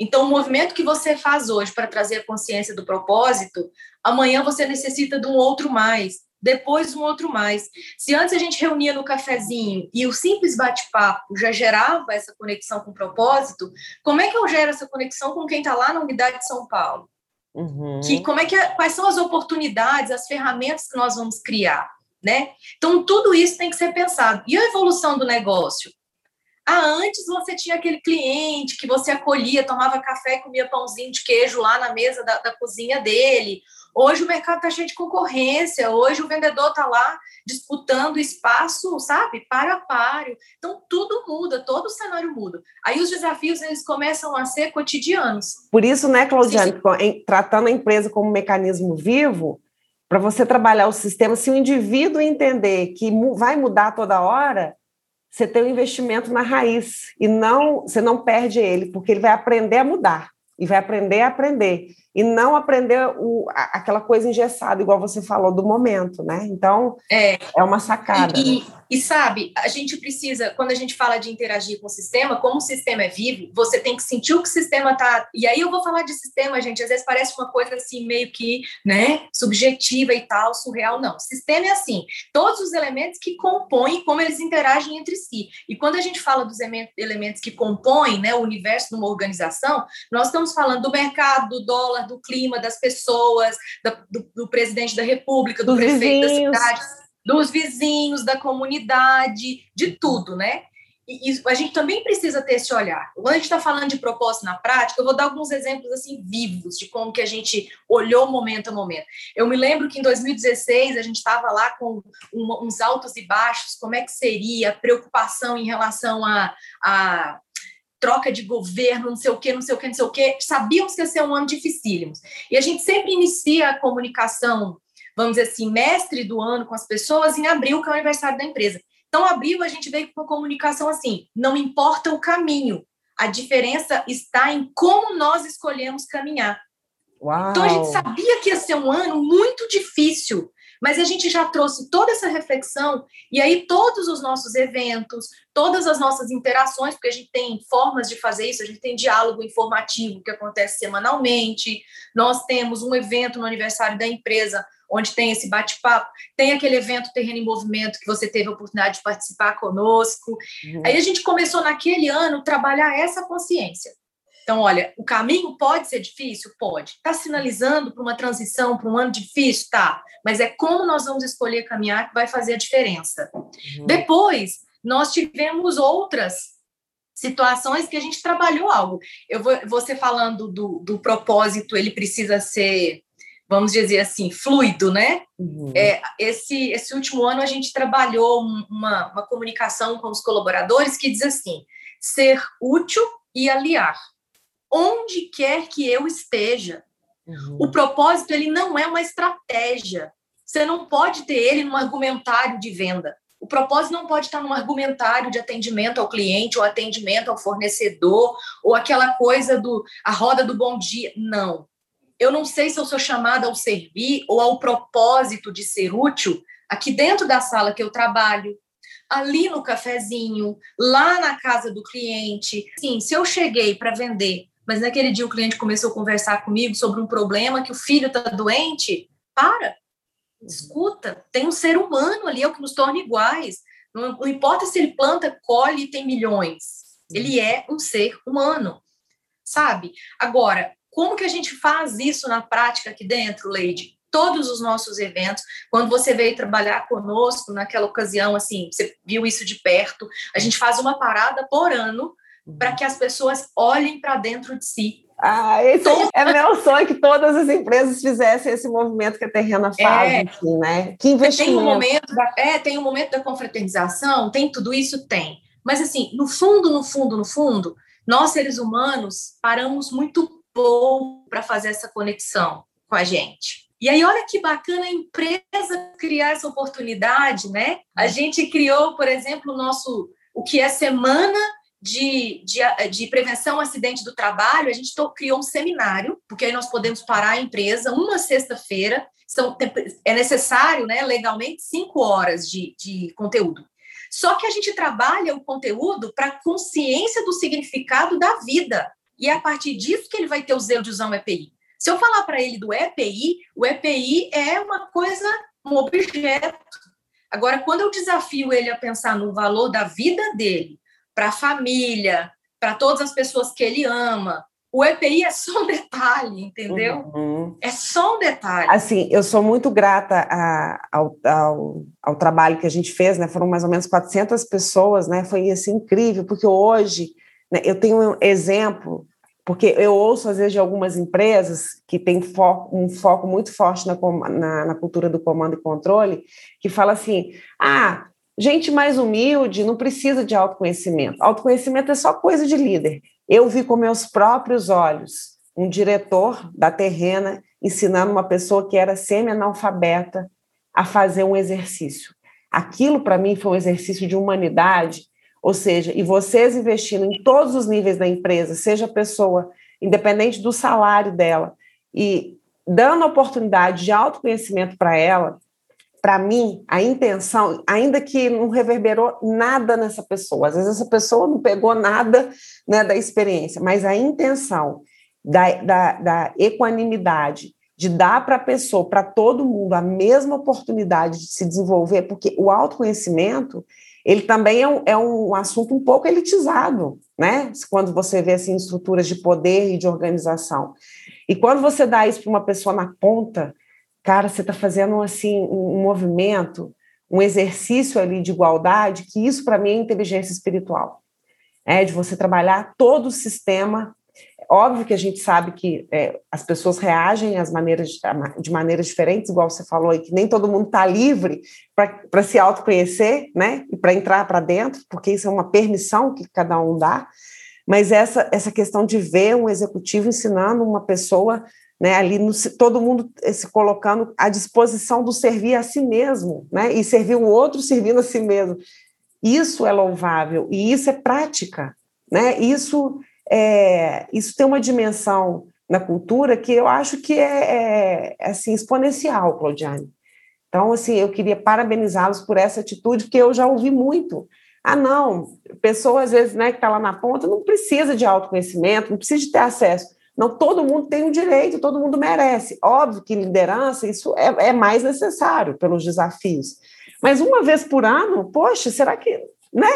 Então, o movimento que você faz hoje para trazer a consciência do propósito, amanhã você necessita de um outro mais, depois um outro mais. Se antes a gente reunia no cafezinho e o simples bate-papo já gerava essa conexão com o propósito, como é que eu gero essa conexão com quem está lá na unidade de São Paulo? Uhum. Que, como é que, quais são as oportunidades, as ferramentas que nós vamos criar? Né? Então, tudo isso tem que ser pensado. E a evolução do negócio? Ah, antes você tinha aquele cliente que você acolhia, tomava café e comia pãozinho de queijo lá na mesa da, da cozinha dele. Hoje o mercado está cheio de concorrência, hoje o vendedor está lá disputando espaço, sabe, para a páreo. Então tudo muda, todo o cenário muda. Aí os desafios eles começam a ser cotidianos. Por isso, né, Claudiane, tratando a empresa como um mecanismo vivo, para você trabalhar o sistema, se o indivíduo entender que vai mudar toda hora, você tem o um investimento na raiz e não você não perde ele, porque ele vai aprender a mudar e vai aprender a aprender e não aprender o, aquela coisa engessada, igual você falou, do momento, né? Então, é, é uma sacada. E, né? e, sabe, a gente precisa, quando a gente fala de interagir com o sistema, como o sistema é vivo, você tem que sentir o que o sistema tá. E aí eu vou falar de sistema, gente, às vezes parece uma coisa assim, meio que, né, subjetiva e tal, surreal. Não. O sistema é assim, todos os elementos que compõem como eles interagem entre si. E quando a gente fala dos elementos que compõem, né, o universo de uma organização, nós estamos falando do mercado, do dólar, fala do clima, das pessoas, da, do, do, presidente da república, do, prefeito vizinhos. da cidade, dos vizinhos, da comunidade, de tudo, né? E, e a gente também precisa ter esse olhar. Quando a gente está falando de propósito na prática, eu vou dar alguns exemplos assim vivos de como que a gente olhou momento a momento. Eu me lembro que em 2016 a gente estava lá com um, uns altos e baixos, como é que seria, preocupação em relação a, a troca de governo, não sei o quê, não sei o quê, não sei o quê. Sabíamos que ia ser um ano dificílimo. E a gente sempre inicia a comunicação, vamos dizer assim, mestre do ano com as pessoas em abril, que é o aniversário da empresa. Então, abril, a gente veio com a comunicação assim: não importa o caminho, a diferença está em como nós escolhemos caminhar. Uau. Então, a gente sabia que ia ser um ano muito difícil, mas a gente já trouxe toda essa reflexão, e aí todos os nossos eventos, todas as nossas interações, porque a gente tem formas de fazer isso, a gente tem diálogo informativo que acontece semanalmente, nós temos um evento no aniversário da empresa, onde tem esse bate-papo, tem aquele evento Terreno em Movimento que você teve a oportunidade de participar conosco. Uhum. Aí a gente começou naquele ano a trabalhar essa consciência. Então, olha, o caminho pode ser difícil? Pode. Está sinalizando para uma transição, para um ano difícil? Tá. Mas é como nós vamos escolher caminhar que vai fazer a diferença. Uhum. Depois, nós tivemos outras situações que a gente trabalhou algo. Eu vou você falando do, do propósito, ele precisa ser, vamos dizer assim, fluido, né? Uhum. É, esse, esse último ano a gente trabalhou uma, uma comunicação com os colaboradores que diz assim: ser útil e aliar onde quer que eu esteja. Uhum. O propósito ele não é uma estratégia. Você não pode ter ele num argumentário de venda. O propósito não pode estar num argumentário de atendimento ao cliente, ou atendimento ao fornecedor, ou aquela coisa do a roda do bom dia. Não. Eu não sei se eu sou chamada ao servir ou ao propósito de ser útil aqui dentro da sala que eu trabalho, ali no cafezinho, lá na casa do cliente. Sim, se eu cheguei para vender mas naquele dia o cliente começou a conversar comigo sobre um problema que o filho está doente, para, escuta, tem um ser humano ali, é o que nos torna iguais. Não, não importa se ele planta, colhe e tem milhões. Ele é um ser humano, sabe? Agora, como que a gente faz isso na prática aqui dentro, Leide? Todos os nossos eventos, quando você veio trabalhar conosco naquela ocasião, assim, você viu isso de perto, a gente faz uma parada por ano para que as pessoas olhem para dentro de si. Ah, esse Todo... é meu sonho que todas as empresas fizessem esse movimento que a Terrena faz, é, assim, né? Que investimento. Tem um momento, da, é, tem um momento da confraternização, tem tudo isso, tem. Mas assim, no fundo, no fundo, no fundo, nós seres humanos paramos muito pouco para fazer essa conexão com a gente. E aí, olha que bacana a empresa criar essa oportunidade, né? A gente criou, por exemplo, o nosso o que é semana de, de, de, prevenção ao acidente do trabalho, a gente criou um seminário, porque aí nós podemos parar a empresa uma sexta-feira, são, é necessário, né, legalmente, cinco horas de, de conteúdo. Só que a gente trabalha o conteúdo para consciência do significado da vida. e é a partir disso que ele vai ter o zelo de usar um EPI. Se eu falar para ele do EPI, o EPI é uma coisa, um objeto. Agora, quando eu desafio ele a pensar no valor da vida dele, para a família, para todas as pessoas que ele ama, o EPI é só um detalhe, entendeu? Uhum. É só um detalhe. Assim, eu sou muito grata a, ao, ao, ao, trabalho que a gente fez, né? Foram mais ou menos 400 pessoas, né? Foi assim, incrível, porque hoje né, eu tenho um exemplo, porque eu ouço às vezes de algumas empresas que têm foco, um foco muito forte na, na, na cultura do comando e controle, que fala assim: ah, gente mais humilde não precisa de autoconhecimento. Autoconhecimento é só coisa de líder. Eu vi com meus próprios olhos um diretor da terrena ensinando uma pessoa que era semi-analfabeta a fazer um exercício. Aquilo, para mim, foi um exercício de humanidade, ou seja, e vocês investindo em todos os níveis da empresa, seja a pessoa, independente do salário dela, e dando oportunidade de autoconhecimento para ela, para mim, a intenção, ainda que não reverberou nada nessa pessoa, às vezes essa pessoa não pegou nada né, da experiência, mas a intenção da, da, da equanimidade, de dar para a pessoa, para todo mundo, a mesma oportunidade de se desenvolver, porque o autoconhecimento, ele também é um, é um assunto um pouco elitizado, né? Quando você vê assim, estruturas de poder e de organização. E quando você dá isso para uma pessoa na ponta, cara, você está fazendo assim um movimento, um exercício ali de igualdade, que isso para mim é inteligência espiritual. É de você trabalhar todo o sistema. Óbvio que a gente sabe que é, as pessoas reagem às maneiras, de maneiras diferentes, igual você falou aí, que nem todo mundo está livre para se autoconhecer, né? E para entrar para dentro, porque isso é uma permissão que cada um dá. Mas essa, essa questão de ver um executivo ensinando uma pessoa né, ali no, todo mundo eh, se colocando à disposição do servir a si mesmo, né, e servir o outro servindo a si mesmo. Isso é louvável e isso é prática, né? Isso é, isso tem uma dimensão na cultura que eu acho que é, é assim exponencial, Claudiane. Então, assim, eu queria parabenizá-los por essa atitude, porque eu já ouvi muito. Ah, não, pessoa às vezes, né, que está lá na ponta, não precisa de autoconhecimento, não precisa de ter acesso. Não, todo mundo tem um direito, todo mundo merece. Óbvio que liderança, isso é, é mais necessário pelos desafios. Mas uma vez por ano, poxa, será que. Né?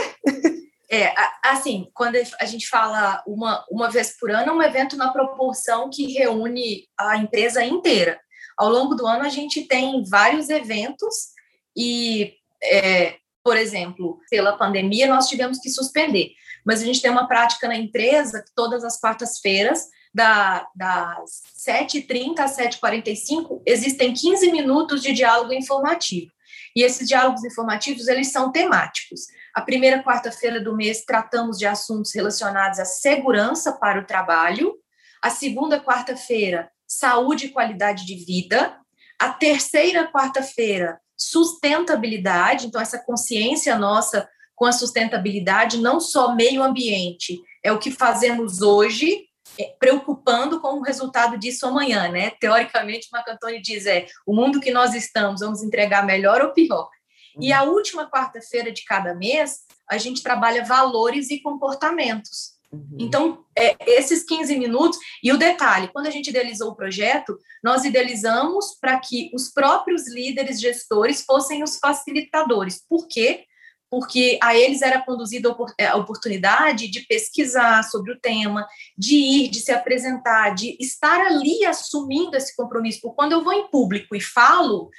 É, assim, quando a gente fala uma, uma vez por ano, é um evento na proporção que reúne a empresa inteira. Ao longo do ano, a gente tem vários eventos e, é, por exemplo, pela pandemia, nós tivemos que suspender. Mas a gente tem uma prática na empresa que todas as quartas-feiras da, das 7h30 às 7h45, existem 15 minutos de diálogo informativo. E esses diálogos informativos, eles são temáticos. A primeira quarta-feira do mês tratamos de assuntos relacionados à segurança para o trabalho. A segunda quarta-feira, saúde e qualidade de vida. A terceira quarta-feira, sustentabilidade. Então, essa consciência nossa com a sustentabilidade, não só meio ambiente, é o que fazemos hoje, preocupando com o resultado disso amanhã, né? Teoricamente, o Marco diz é o mundo que nós estamos, vamos entregar melhor ou pior. E a última quarta-feira de cada mês, a gente trabalha valores e comportamentos. Uhum. Então, é, esses 15 minutos, e o detalhe, quando a gente idealizou o projeto, nós idealizamos para que os próprios líderes gestores fossem os facilitadores. Por quê? Porque a eles era conduzida é, a oportunidade de pesquisar sobre o tema, de ir, de se apresentar, de estar ali assumindo esse compromisso. Porque quando eu vou em público e falo,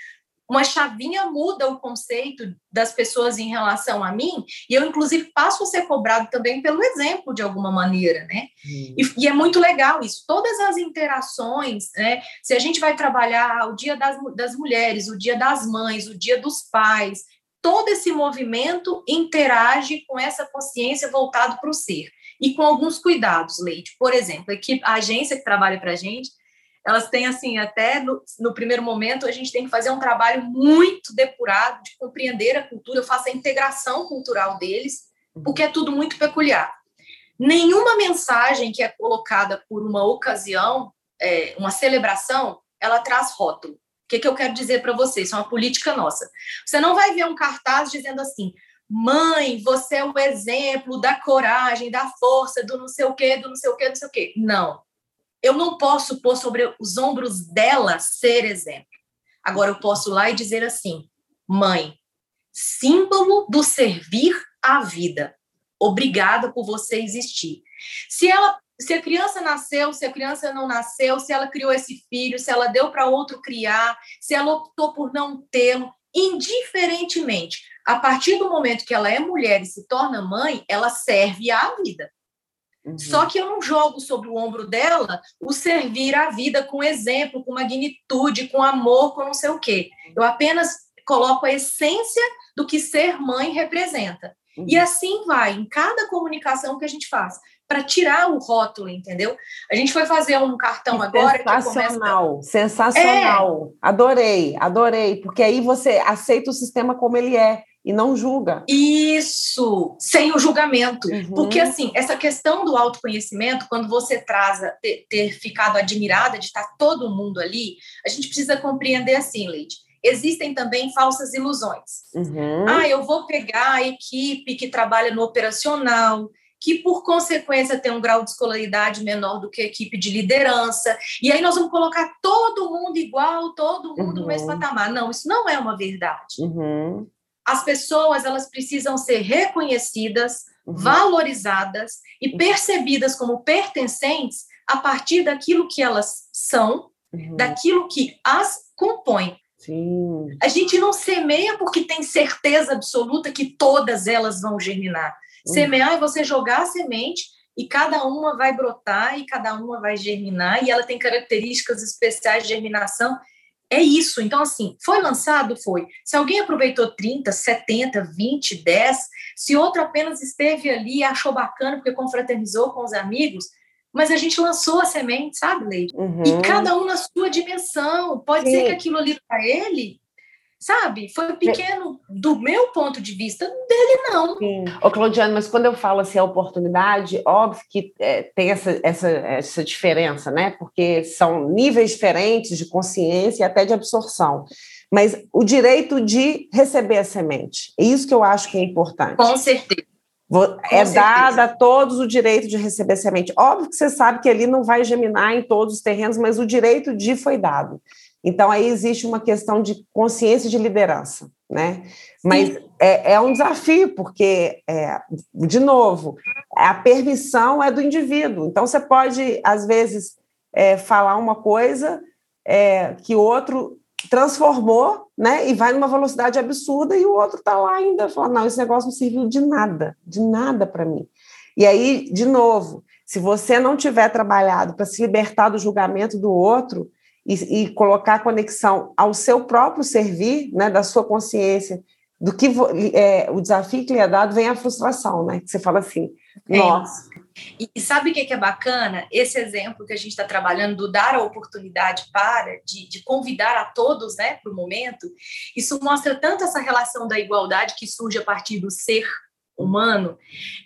uma chavinha muda o conceito das pessoas em relação a mim, e eu, inclusive, passo a ser cobrado também pelo exemplo, de alguma maneira, né? Hum. E, e, é muito legal isso. Todas as interações, né? Se a gente vai trabalhar o dia das, das mulheres, o dia das mães, o dia dos pais, todo esse movimento interage com essa consciência voltado para o ser e com alguns cuidados, Leite. Por exemplo, a, equipe, a agência que trabalha para a gente, elas têm assim, até no, no, primeiro momento, a gente tem que fazer um trabalho muito depurado de compreender a cultura, eu faço a integração cultural deles, porque é tudo muito peculiar. Nenhuma mensagem que é colocada por uma ocasião, é, uma celebração, ela traz rótulo. O que, que eu quero dizer para vocês? Isso é uma política nossa. Você não vai ver um cartaz dizendo assim: mãe, você é o exemplo da coragem, da força, do não sei o quê, do não sei o quê, não sei o quê. Não. Eu não posso pôr sobre os ombros dela ser exemplo. Agora eu posso ir lá e dizer assim: mãe, símbolo do servir à vida. Obrigada por você existir. Se ela se a criança nasceu, se a criança não nasceu, se ela criou esse filho, se ela deu para outro criar, se ela optou por não tê-lo, indiferentemente, a partir do momento que ela é mulher e se torna mãe, ela serve à vida. Uhum. Só que eu não jogo sobre o ombro dela o servir à vida com exemplo, com magnitude, com amor, com não sei o quê. Eu apenas coloco a essência do que ser mãe representa. Uhum. E assim vai, em cada comunicação que a gente faz para tirar o rótulo, entendeu? A gente foi fazer um cartão agora sensacional, começa... sensacional. É. Adorei, adorei, porque aí você aceita o sistema como ele é e não julga. Isso, sem o julgamento. Uhum. Porque, assim, essa questão do autoconhecimento, quando você traz ter, ter, ficado admirada de estar todo mundo ali, a gente precisa compreender assim, Leide. Existem também falsas ilusões. Uhum. Ah, eu vou pegar a equipe que trabalha no operacional, que por consequência tem um grau de escolaridade menor do que a equipe de liderança, e aí nós vamos colocar todo mundo igual, todo mundo uhum. no mesmo patamar. Não, isso não é uma verdade. Uhum. As pessoas elas precisam ser reconhecidas, uhum. valorizadas e percebidas como pertencentes a partir daquilo que elas são, uhum. daquilo que as compõe. Sim. A gente não semeia porque tem certeza absoluta que todas elas vão germinar. Semear é você jogar a semente e cada uma vai brotar e cada uma vai germinar e ela tem características especiais de germinação. É isso. Então, assim, foi lançado? Foi. Se alguém aproveitou 30, 70, 20, 10, se outro apenas esteve ali e achou bacana porque confraternizou com os amigos, mas a gente lançou a semente, sabe, Leide? Uhum. E cada um na sua dimensão. Pode Sim. ser que aquilo ali para ele sabe? Foi pequeno do meu ponto de vista, dele não. Sim. Ô, Claudiano, mas quando eu falo assim, a oportunidade, óbvio que é, tem essa, essa, essa diferença, né? Porque são níveis diferentes de consciência e até de absorção. Mas o direito de receber a semente, é isso que eu acho que é importante. Com certeza. É dado a todos o direito de receber semente. Óbvio que você sabe que ali não vai geminar em todos os terrenos, mas o direito de foi dado. Então, aí existe uma questão de consciência de liderança, né? Mas é, é, um desafio, porque, é, de novo, a permissão é do indivíduo. Então, você pode, às vezes, é, falar uma coisa é, que o outro transformou, né? E vai numa velocidade absurda e o outro está lá ainda falando, não, esse negócio não serviu de nada, de nada para mim. E aí, de novo, se você não tiver trabalhado para se libertar do julgamento do outro, e, e colocar conexão ao seu próprio servir, né, da sua consciência, do que é, o desafio que lhe é dado, vem a frustração, né? Que você fala assim, nossa. E, e sabe o que é bacana? Esse exemplo que a gente está trabalhando do dar a oportunidade para, de, de convidar a todos né, para o momento, isso mostra tanto essa relação da igualdade que surge a partir do ser humano,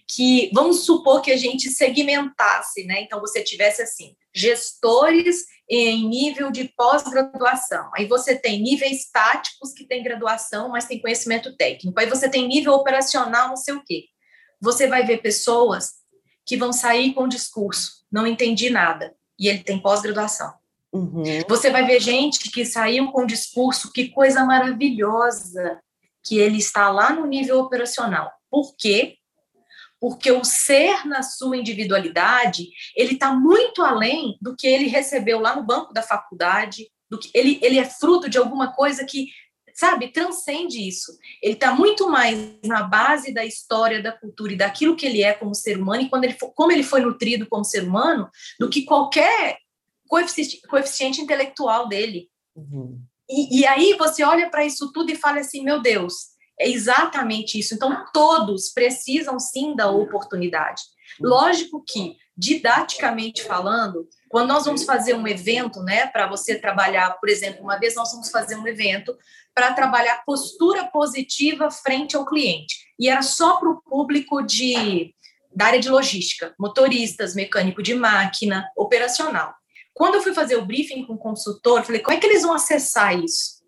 que vamos supor que a gente segmentasse, né? Então você tivesse assim, gestores em nível de pós-graduação. Aí você tem níveis táticos que tem graduação, mas tem conhecimento técnico. Aí você tem nível operacional, não sei o quê. Você vai ver pessoas que vão sair com discurso, não entendi nada, e ele tem pós-graduação. Uhum. Você vai ver gente que saiu com discurso, que coisa maravilhosa, que ele está lá no nível operacional. Por quê? Porque o ser na sua individualidade ele está muito além do que ele recebeu lá no banco da faculdade, do que ele, ele é fruto de alguma coisa que sabe transcende isso. Ele está muito mais na base da história, da cultura e daquilo que ele é como ser humano e quando ele como ele foi nutrido como ser humano, do que qualquer coeficiente, coeficiente intelectual dele. Uhum. E, e aí você olha para isso tudo e fala assim, meu Deus, é exatamente isso. Então, todos precisam sim da oportunidade. Lógico que, didaticamente falando, quando nós vamos fazer um evento, né, para você trabalhar, por exemplo, uma vez nós vamos fazer um evento para trabalhar postura positiva frente ao cliente. E era só para o público de, da área de logística, motoristas, mecânico de máquina, operacional. Quando eu fui fazer o briefing com o consultor, falei, como é que eles vão acessar isso?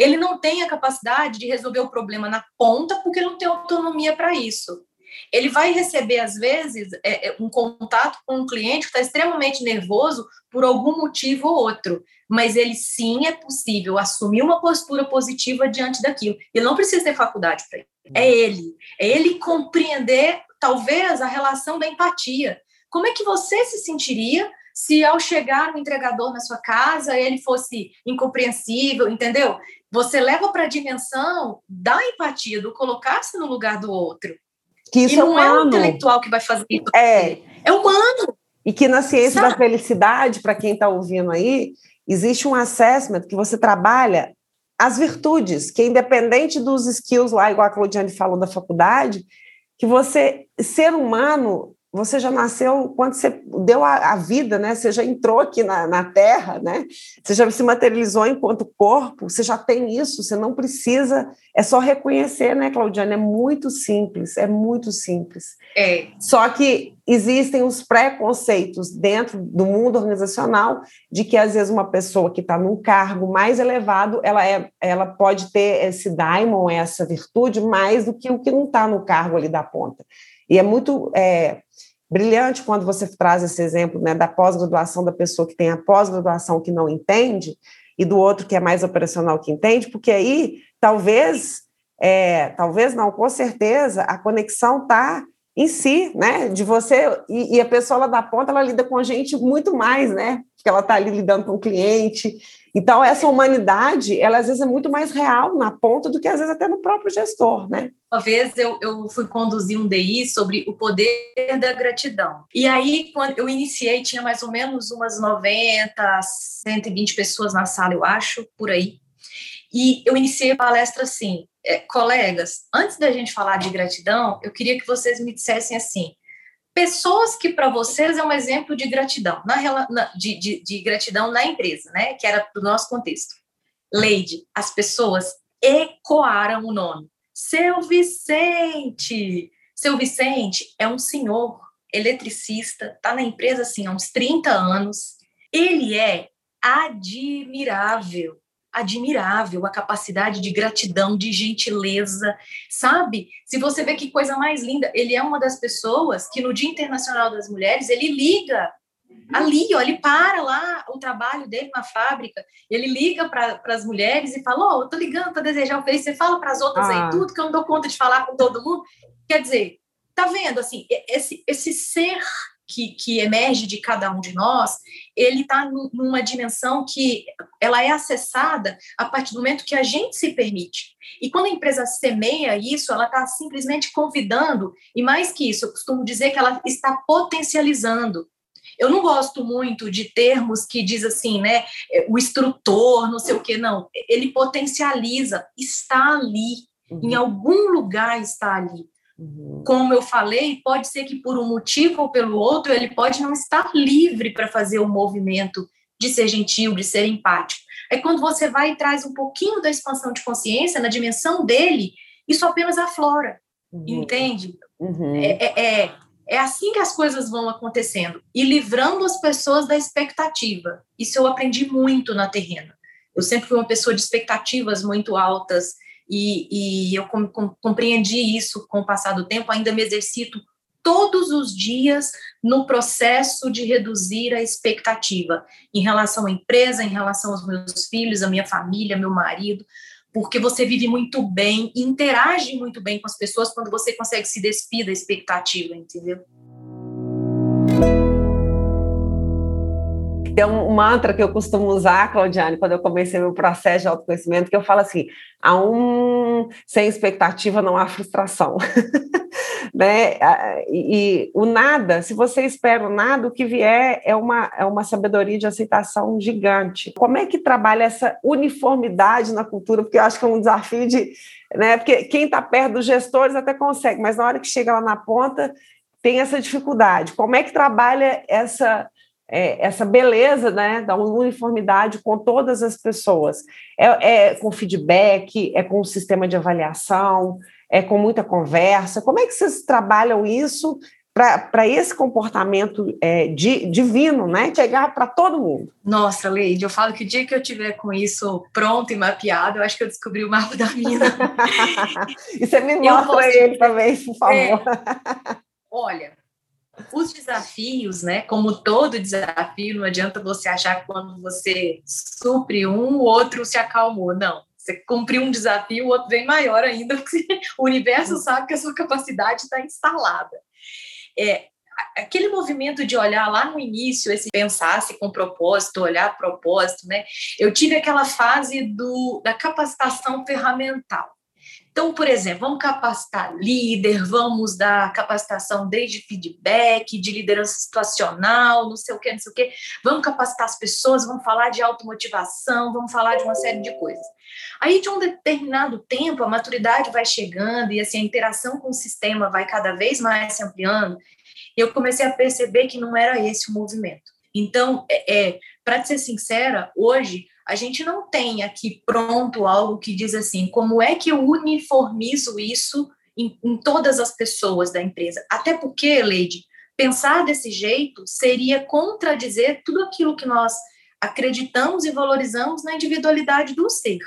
Ele não tem a capacidade de resolver o problema na ponta porque não tem autonomia para isso. Ele vai receber, às vezes, é, é, um contato com um cliente que está extremamente nervoso por algum motivo ou outro, mas ele sim é possível assumir uma postura positiva diante daquilo. Ele não precisa ter faculdade para isso. É ele. É ele compreender, talvez, a relação da empatia. Como é que você se sentiria se ao chegar no entregador na sua casa ele fosse incompreensível, entendeu? Você leva para a dimensão da empatia, do colocar-se no lugar do outro. Que isso e é não humano. é o intelectual que vai fazer isso. É. É humano. E que na ciência Sabe? da felicidade, para quem está ouvindo aí, existe um assessment que você trabalha as virtudes, que é independente dos skills lá, igual a Claudiane falou da faculdade, que você, ser humano, você já nasceu, quando você deu a, a vida, né? Você já entrou aqui na, na Terra, né? Você já se materializou enquanto corpo, você já tem isso, você não precisa, é só reconhecer, né, Claudiane? É muito simples, é muito simples. É. Só que existem os preconceitos dentro do mundo organizacional de que às vezes uma pessoa que está num cargo mais elevado, ela, é, ela pode ter esse daimon, essa virtude, mais do que o que não está no cargo ali da ponta. E é muito é, brilhante quando você traz esse exemplo né, da pós-graduação da pessoa que tem a pós-graduação que não entende e do outro que é mais operacional que entende, porque aí talvez, é, talvez não, com certeza, a conexão está em si, né? De você e, e, a pessoa lá da ponta ela lida com gente muito mais, né? Porque ela está ali lidando com o cliente. Então essa humanidade, ela às vezes é muito mais real na ponta do que às vezes até no próprio gestor, né? Uma vez eu, eu fui conduzir um DI sobre o poder da gratidão. E aí, quando eu iniciei, tinha mais ou menos umas 90, 120 pessoas na sala, eu acho, por aí. E eu iniciei a palestra assim, é, colegas, antes da gente falar de gratidão, eu queria que vocês me dissessem assim, pessoas que para vocês é um exemplo de gratidão, na, na de, de, de, gratidão na empresa, né? Que era do nosso contexto. Leide, as pessoas ecoaram o nome. Seu Vicente! Seu Vicente é um senhor eletricista, está na empresa assim há uns 30 anos. Ele é admirável admirável a capacidade de gratidão, de gentileza, sabe? Se você vê que coisa mais linda, ele é uma das pessoas que no Dia Internacional das Mulheres, ele liga ali, ó, ele para lá o trabalho dele na fábrica, ele liga para as mulheres e fala, ó, oh, eu tô ligando para desejar um feliz, você fala para as outras ah. aí tudo, que eu não dou conta de falar com todo mundo. Quer dizer, tá vendo, assim, esse, esse ser que, que emerge de cada um de nós, ele está numa dimensão que ela é acessada a partir do momento que a gente se permite. E quando a empresa semeia isso, ela está simplesmente convidando, e mais que isso, eu costumo dizer que ela está potencializando. Eu não gosto muito de termos que diz assim, né, o instrutor, não sei o que, não. Ele potencializa, está ali, uhum. em algum lugar está ali. Uhum. Como eu falei, pode ser que por um motivo ou pelo outro ele pode não estar livre para fazer o movimento de ser gentil, de ser empático. É quando você vai e traz um pouquinho da expansão de consciência na dimensão dele, isso apenas aflora, uhum. entende? Uhum. É, é, é, é assim que as coisas vão acontecendo e livrando as pessoas da expectativa. Isso eu aprendi muito na terrena. Eu sempre fui uma pessoa de expectativas muito altas, e, e eu com, com, compreendi isso com o passar do tempo, ainda me exercito todos os dias no processo de reduzir a expectativa em relação à empresa, em relação aos meus filhos, à minha família, meu marido, porque você vive muito bem, interage muito bem com as pessoas quando você consegue se despir da expectativa, entendeu? Tem um mantra que eu costumo usar, Claudiane, quando eu comecei meu processo de autoconhecimento, que eu falo assim: há um sem expectativa não há frustração. né? E, e, o nada, se você espera o nada, o que vier é uma, é uma sabedoria de aceitação gigante. Como é que trabalha essa uniformidade na cultura? Porque eu acho que é um desafio de. Né? Porque quem está perto dos gestores até consegue, mas na hora que chega lá na ponta, tem essa dificuldade. Como é que trabalha essa é, essa beleza né, da uniformidade com todas as pessoas. É, é, com feedback, é com o sistema de avaliação, é com muita conversa. Como é que vocês trabalham isso para esse comportamento é, di, divino, né? Chegar para todo mundo. Nossa, Leide, eu falo que o dia que eu tiver com isso pronto e mapeado, eu acho que eu descobri o mapa da mina. e você me mostra ele também, por favor. É, olha, os desafios, né? Como todo desafio, não adianta você achar que quando você supre um, o outro se acalmou. Não. Você cumpriu um desafio, o outro vem maior ainda, porque o universo sabe que a sua capacidade está instalada. É, aquele movimento de olhar lá no início, esse pensar-se com propósito, olhar propósito, né? Eu tive aquela fase do, da capacitação ferramental. Então, por exemplo, vamos capacitar líder, vamos dar capacitação desde feedback, de liderança situacional, não sei o que, não sei o que. Vamos capacitar as pessoas, vamos falar de automotivação, vamos falar de uma série de coisas. Aí, de um determinado tempo, a maturidade vai chegando e assim, a interação com o sistema vai cada vez mais se ampliando. E eu comecei a perceber que não era esse o movimento. Então, é, é para ser sincera, hoje a gente não tem aqui pronto algo que diz assim, como é que eu uniformizo isso em, em todas as pessoas da empresa? Até porque, Leide, pensar desse jeito seria contradizer tudo aquilo que nós acreditamos e valorizamos na individualidade do ser.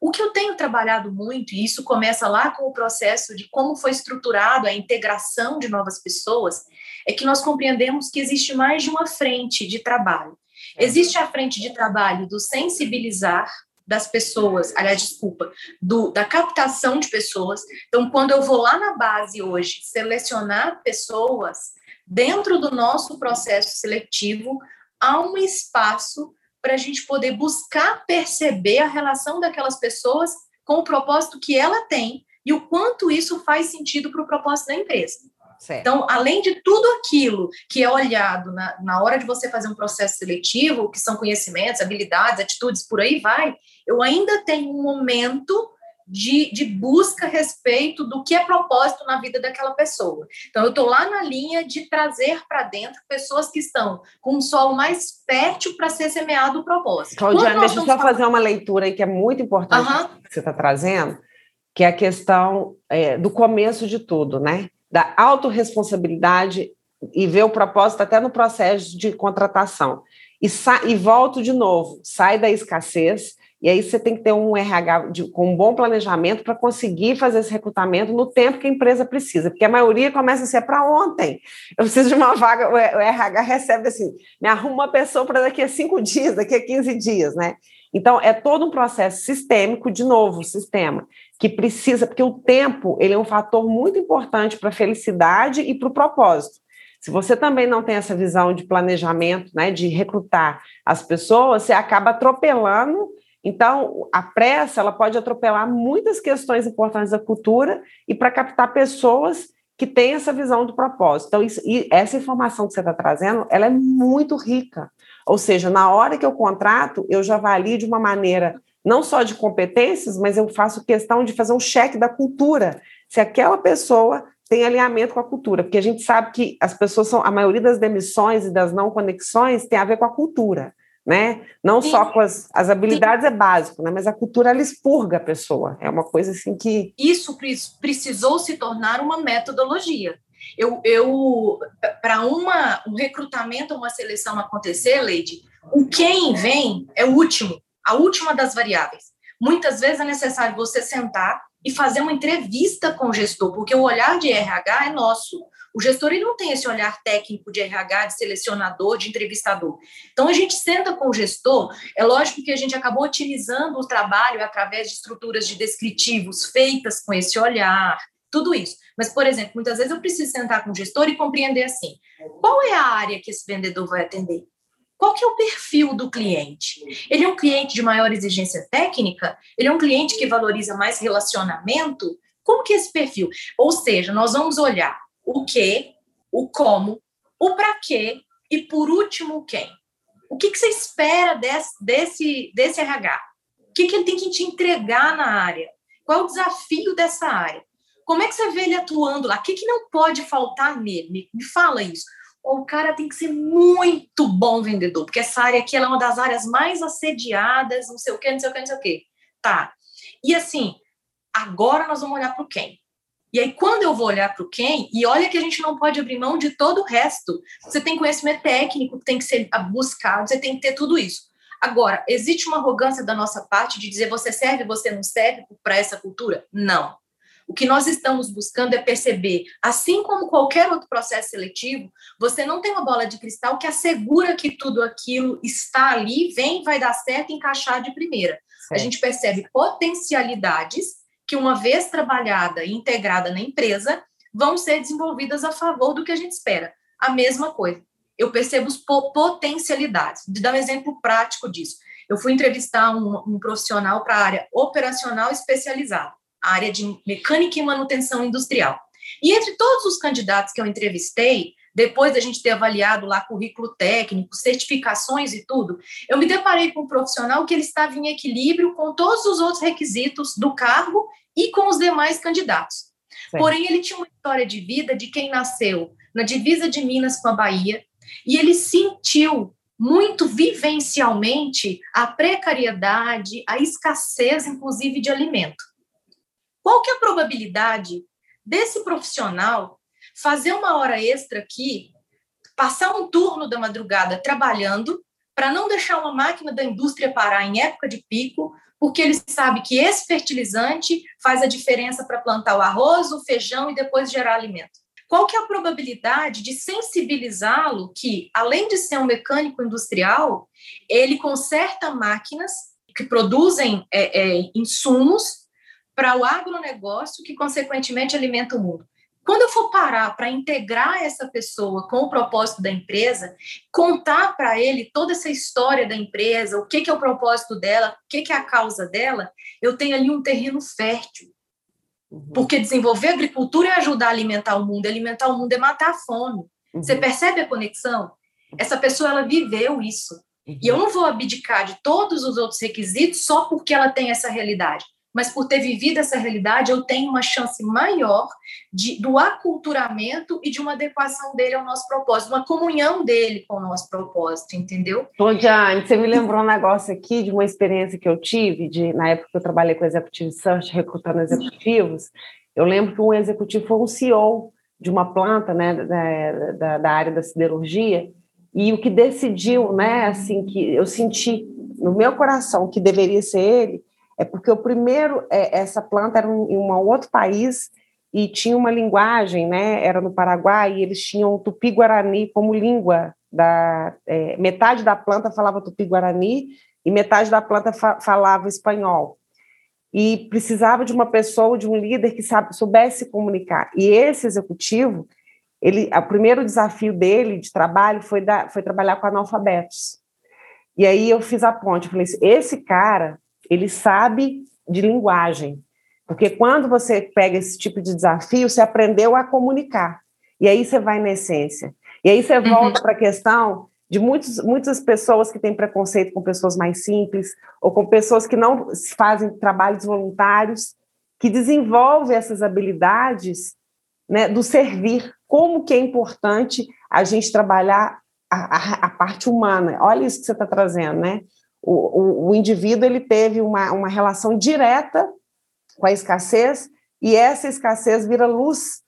O que eu tenho trabalhado muito, e isso começa lá com o processo de como foi estruturado a integração de novas pessoas, é que nós compreendemos que existe mais de uma frente de trabalho. Existe a frente de trabalho do sensibilizar das pessoas, aliás, desculpa, do, da captação de pessoas. Então, quando eu vou lá na base hoje selecionar pessoas, dentro do nosso processo seletivo, há um espaço para a gente poder buscar perceber a relação daquelas pessoas com o propósito que ela tem e o quanto isso faz sentido para o propósito da empresa. Certo. Então, além de tudo aquilo que é olhado na, na hora de você fazer um processo seletivo, que são conhecimentos, habilidades, atitudes, por aí vai, eu ainda tenho um momento de, de, busca a respeito do que é propósito na vida daquela pessoa. Então, eu estou lá na linha de trazer para dentro pessoas que estão com um solo mais fértil para ser semeado o propósito. Claudiane, deixa eu só fazer uma leitura aí que é muito importante uhum. que você está trazendo, que é a questão é, do começo de tudo, né? Da autorresponsabilidade e ver o propósito até no processo de contratação. E, e volto de novo, sai da escassez, e aí você tem que ter um RH de, com um bom planejamento para conseguir fazer esse recrutamento no tempo que a empresa precisa, porque a maioria começa a ser para ontem. Eu preciso de uma vaga, o RH recebe assim, me arruma uma pessoa para daqui a cinco dias, daqui a 15 dias, né? Então, é todo um processo sistêmico, de novo, sistema, que precisa, porque o tempo ele é um fator muito importante para a felicidade e para o propósito. Se você também não tem essa visão de planejamento, né, de recrutar as pessoas, você acaba atropelando. Então, a pressa ela pode atropelar muitas questões importantes da cultura e para captar pessoas que têm essa visão do propósito. Então, isso, e essa informação que você está trazendo, ela é muito rica. Ou seja, na hora que eu contrato, eu já avalio de uma maneira não só de competências, mas eu faço questão de fazer um cheque da cultura, se aquela pessoa tem alinhamento com a cultura, porque a gente sabe que as pessoas são, a maioria das demissões e das não conexões tem a ver com a cultura, né? Não Sim. só com as, as habilidades Sim. é básico, né? Mas a cultura ela expurga a pessoa, é uma coisa assim que... Isso precisou se tornar uma metodologia. Eu, eu para uma um recrutamento, uma seleção acontecer, Leide, o quem vem é o último, a última das variáveis. Muitas vezes é necessário você sentar e fazer uma entrevista com o gestor, porque o olhar de RH é nosso. O gestor ele não tem esse olhar técnico de RH, de selecionador, de entrevistador. Então a gente senta com o gestor. É lógico que a gente acabou utilizando o trabalho através de estruturas de descritivos feitas com esse olhar, tudo isso. Mas, por exemplo, muitas vezes eu preciso sentar com o gestor e compreender assim: qual é a área que esse vendedor vai atender? Qual que é o perfil do cliente? Ele é um cliente de maior exigência técnica? Ele é um cliente que valoriza mais relacionamento? Como que é esse perfil? Ou seja, nós vamos olhar o que, o como, o para quê e, por último, quem. O que, que você espera desse, desse, desse RH? O que, que ele tem que te entregar na área? Qual é o desafio dessa área? Como é que você vê ele atuando lá? O que, que não pode faltar nele? Me fala isso. O cara tem que ser muito bom vendedor, porque essa área aqui é uma das áreas mais assediadas, não sei o quê, não sei o quê, não sei o quê. Tá. E assim, agora nós vamos olhar para o quem. E aí, quando eu vou olhar para o quem, e olha que a gente não pode abrir mão de todo o resto. Você tem conhecimento técnico tem que ser buscado, você tem que ter tudo isso. Agora, existe uma arrogância da nossa parte de dizer você serve, você não serve para essa cultura? Não. O que nós estamos buscando é perceber, assim como qualquer outro processo seletivo, você não tem uma bola de cristal que assegura que tudo aquilo está ali, vem, vai dar certo, encaixar de primeira. A gente percebe potencialidades que, uma vez trabalhada e integrada na empresa, vão ser desenvolvidas a favor do que a gente espera. A mesma coisa. Eu percebo potencialidades. De dar um exemplo prático disso. Eu fui entrevistar um, um profissional para a área operacional especializada, a área de mecânica e manutenção industrial. E entre todos os candidatos que eu entrevistei, depois da gente ter avaliado lá currículo técnico, certificações e tudo, eu me deparei com um profissional que ele estava em equilíbrio com todos os outros requisitos do cargo e com os demais candidatos. Sim. Porém, ele tinha uma história de vida de quem nasceu na divisa de Minas com a Bahia e ele sentiu muito vivencialmente a precariedade, a escassez, inclusive, de alimento. Qual que é a probabilidade desse profissional fazer uma hora extra aqui, passar um turno da madrugada trabalhando, para não deixar uma máquina da indústria parar em época de pico, porque ele sabe que esse fertilizante faz a diferença para plantar o arroz, o feijão e depois gerar alimento. Qual que é a probabilidade de sensibilizá-lo que, além de ser um mecânico industrial, ele conserta máquinas que produzem é, é, insumos para o agronegócio que, consequentemente, alimenta o mundo? Quando eu for parar para integrar essa pessoa com o propósito da empresa, contar para ele toda essa história da empresa, o que, que é o propósito dela, o que, que é a causa dela, eu tenho ali um terreno fértil. Uhum. Porque desenvolver agricultura é ajudar a alimentar o mundo, alimentar o mundo é matar a fome. Uhum. Você percebe a conexão? Essa pessoa ela viveu isso. Uhum. E eu não vou abdicar de todos os outros requisitos só porque ela tem essa realidade mas por ter vivido essa realidade, eu tenho uma chance maior de, do aculturamento e de uma adequação dele ao nosso propósito, uma comunhão dele com o nosso propósito, entendeu? Diane, você me lembrou um negócio aqui de uma experiência que eu tive, de, na época que eu trabalhei com Executive Search, recrutando executivos, eu lembro que um executivo foi um CEO de uma planta né, da, da, da área da siderurgia, e o que decidiu, né, assim, que eu senti no meu coração que deveria ser ele, é porque o primeiro, é, essa planta era em um outro país e tinha uma linguagem, né? Era no Paraguai e eles tinham tupi-guarani como língua da é, metade da planta falava tupi-guarani e metade da planta fa falava espanhol. E precisava de uma pessoa, de um líder que sabe, soubesse comunicar. E esse executivo, ele, o primeiro desafio dele de trabalho foi, da, foi trabalhar com analfabetos. E aí eu fiz a ponte, falei assim, esse cara ele sabe de linguagem. Porque quando você pega esse tipo de desafio, você aprendeu a comunicar. E aí você vai na essência. E aí você uhum. volta para a questão de muitos, muitas pessoas que têm preconceito com pessoas mais simples, ou com pessoas que não fazem trabalhos voluntários, que desenvolvem essas habilidades né, do servir. Como que é importante a gente trabalhar a, a, a parte humana. Olha isso que você está trazendo, né? O, o, o indivíduo ele teve uma, uma relação direta com a escassez e essa escassez vira luz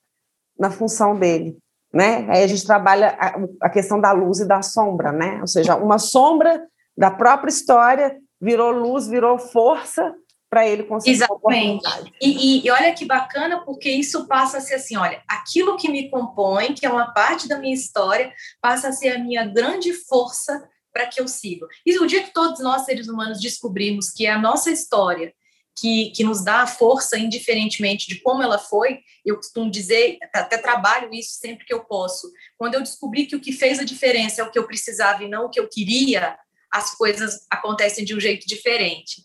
na função dele, né? Aí a gente trabalha a, a, questão da luz e da sombra, né? Ou seja, uma sombra da própria história virou luz, virou força para ele conseguir Exatamente. E, e, e, olha que bacana, porque isso passa a ser assim, olha, aquilo que me compõe, que é uma parte da minha história, passa a ser a minha grande força para que eu siga. E o dia que todos nós, seres humanos, descobrimos que é a nossa história que, que nos dá a força, indiferentemente de como ela foi, eu costumo dizer, até trabalho isso sempre que eu posso. Quando eu descobri que o que fez a diferença é o que eu precisava e não o que eu queria, as coisas acontecem de um jeito diferente.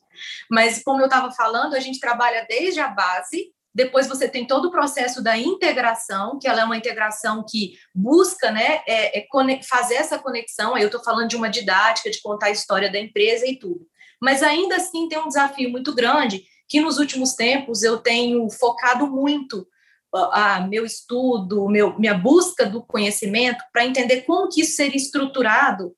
Mas, como eu estava falando, a gente trabalha desde a base depois você tem todo o processo da integração, que ela é uma integração que busca né, é, é fazer essa conexão. Aí eu estou falando de uma didática, de contar a história da empresa e tudo. Mas ainda assim tem um desafio muito grande, que nos últimos tempos eu tenho focado muito a meu estudo, meu, minha busca do conhecimento para entender como que isso seria estruturado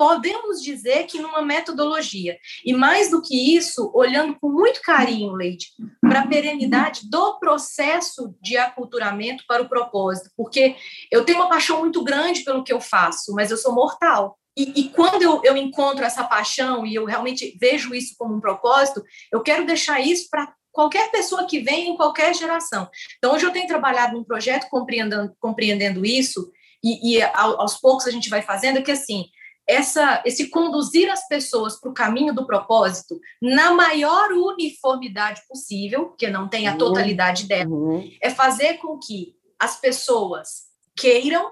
podemos dizer que numa metodologia. E mais do que isso, olhando com muito carinho, Leide, para a perenidade do processo de aculturamento para o propósito, porque eu tenho uma paixão muito grande pelo que eu faço, mas eu sou mortal. E, e, quando eu, eu encontro essa paixão e eu realmente vejo isso como um propósito, eu quero deixar isso para qualquer pessoa que vem em qualquer geração. Então, hoje eu tenho trabalhado num projeto compreendendo, compreendendo isso, e, e aos poucos a gente vai fazendo, que assim, essa, esse conduzir as pessoas para o caminho do propósito na maior uniformidade possível, que não tem a uhum. totalidade dela, uhum. é fazer com que as pessoas queiram,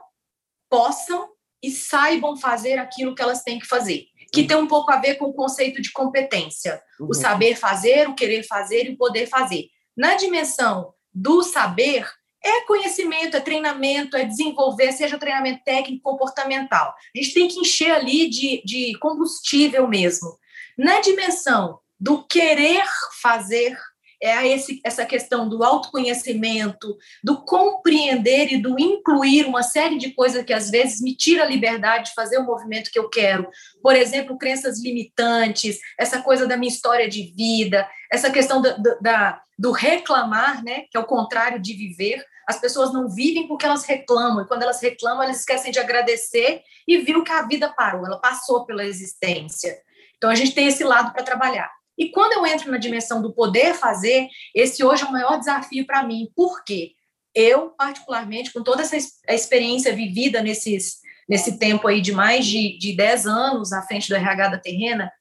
possam e saibam fazer aquilo que elas têm que fazer, que tem um pouco a ver com o conceito de competência, uhum. o saber fazer, o querer fazer e o poder fazer. Na dimensão do saber, é conhecimento, é treinamento, é desenvolver, seja treinamento técnico, comportamental. A gente tem que encher ali de, de combustível mesmo. Na dimensão do querer fazer, é esse, essa questão do autoconhecimento, do compreender e do incluir uma série de coisas que às vezes me tira a liberdade de fazer o movimento que eu quero. Por exemplo, crenças limitantes, essa coisa da minha história de vida, essa questão da, do reclamar, né, que é o contrário de viver. As pessoas não vivem porque elas reclamam, e quando elas reclamam, elas esquecem de agradecer e viram que a vida parou, ela passou pela existência. Então a gente tem esse lado para trabalhar. E quando eu entro na dimensão do poder fazer, esse hoje é o maior desafio para mim. Por quê? Eu, particularmente, com toda essa experiência vivida nesses, nesse tempo aí de mais de, de 10 anos à frente do RH da Terrena,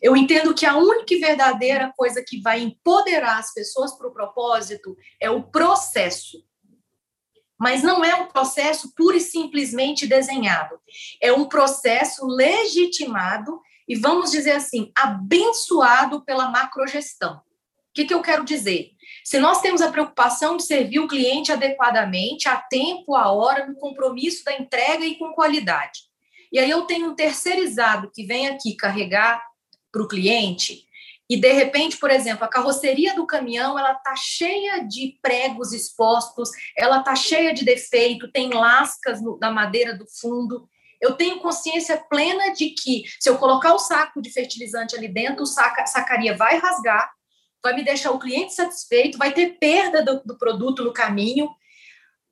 eu entendo que a única e verdadeira coisa que vai empoderar as pessoas para o propósito é o processo. Mas não é um processo pura e simplesmente desenhado. É um processo legitimado e vamos dizer assim, abençoado pela macrogestão. O que, que eu quero dizer? Se nós temos a preocupação de servir o cliente adequadamente, a tempo, a hora, no compromisso da entrega e com qualidade. E aí eu tenho um terceirizado que vem aqui carregar para o cliente, e de repente, por exemplo, a carroceria do caminhão ela tá cheia de pregos expostos, ela tá cheia de defeito, tem lascas no, na madeira do fundo eu tenho consciência plena de que se eu colocar o saco de fertilizante ali dentro, o saca, sacaria vai rasgar, vai me deixar o cliente satisfeito, vai ter perda do, do produto no caminho.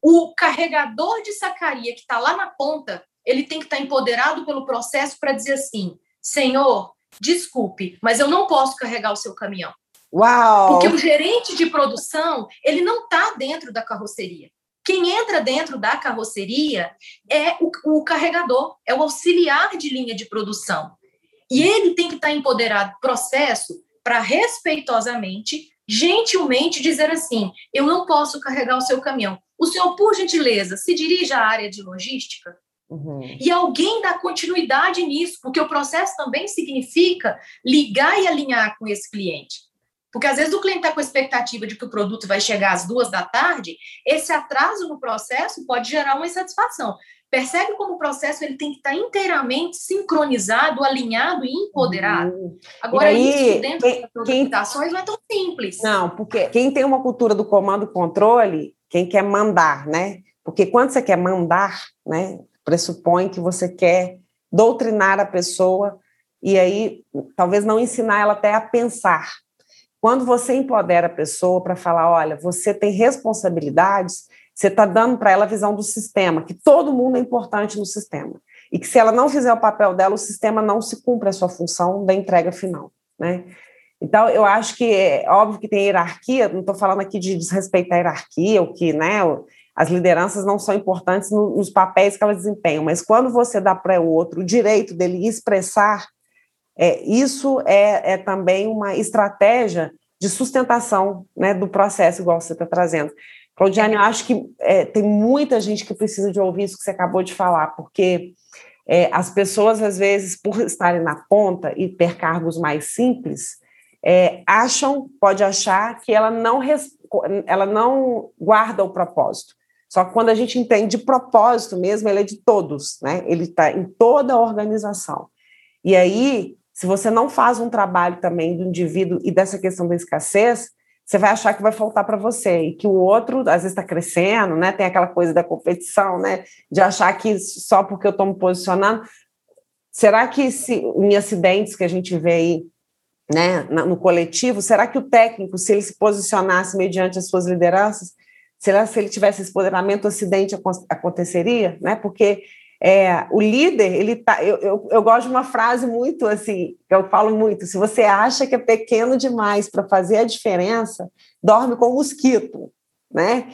O carregador de sacaria que está lá na ponta, ele tem que estar tá empoderado pelo processo para dizer assim: Senhor, desculpe, mas eu não posso carregar o seu caminhão. Uau! Porque o gerente de produção, ele não está dentro da carroceria. Quem entra dentro da carroceria é o, o carregador, é o auxiliar de linha de produção. E ele tem que estar empoderado do processo para respeitosamente, gentilmente dizer assim: eu não posso carregar o seu caminhão. O senhor, por gentileza, se dirige à área de logística. Uhum. E alguém dá continuidade nisso, porque o processo também significa ligar e alinhar com esse cliente. Porque às vezes o cliente está com a expectativa de que o produto vai chegar às duas da tarde, esse atraso no processo pode gerar uma insatisfação. Percebe como o processo ele tem que estar tá inteiramente sincronizado, alinhado e empoderado. Uhum. Agora, aí, isso dentro quem, das organizações não é tão simples. Não, porque quem tem uma cultura do comando e controle, quem quer mandar, né? Porque quando você quer mandar, né, pressupõe que você quer doutrinar a pessoa e aí talvez não ensinar ela até a pensar, quando você empodera a pessoa para falar, olha, você tem responsabilidades, você está dando para ela a visão do sistema, que todo mundo é importante no sistema. E que se ela não fizer o papel dela, o sistema não se cumpre a sua função da entrega final, né? Então, eu acho que é óbvio que tem hierarquia, não estou falando aqui de desrespeitar a hierarquia, o que, né, as lideranças não são importantes nos papéis que elas desempenham, mas quando você dá para o outro o direito dele expressar é, isso é, é também uma estratégia de sustentação né, do processo, igual você está trazendo. Claudiane, eu acho que é, tem muita gente que precisa de ouvir isso que você acabou de falar, porque é, as pessoas, às vezes, por estarem na ponta e ter cargos mais simples, é, acham, pode achar que ela não, ela não guarda o propósito. Só que quando a gente entende propósito mesmo, ele é de todos, né? Ele está em toda a organização. E aí, se você não faz um trabalho também do indivíduo e dessa questão da escassez, você vai achar que vai faltar para você e que o outro às vezes está crescendo, né? Tem aquela coisa da competição, né? De achar que só porque eu estou me posicionando, Será que se, em acidentes que a gente vê aí, né, no coletivo, será que o técnico, se ele se posicionasse mediante as suas lideranças, será se ele tivesse esse empoderamento, o acidente aconteceria? Né? Porque é, o líder, ele tá. Eu, eu, eu, gosto de uma frase muito assim, que eu falo muito: se você acha que é pequeno demais para fazer a diferença, dorme com mosquito, né?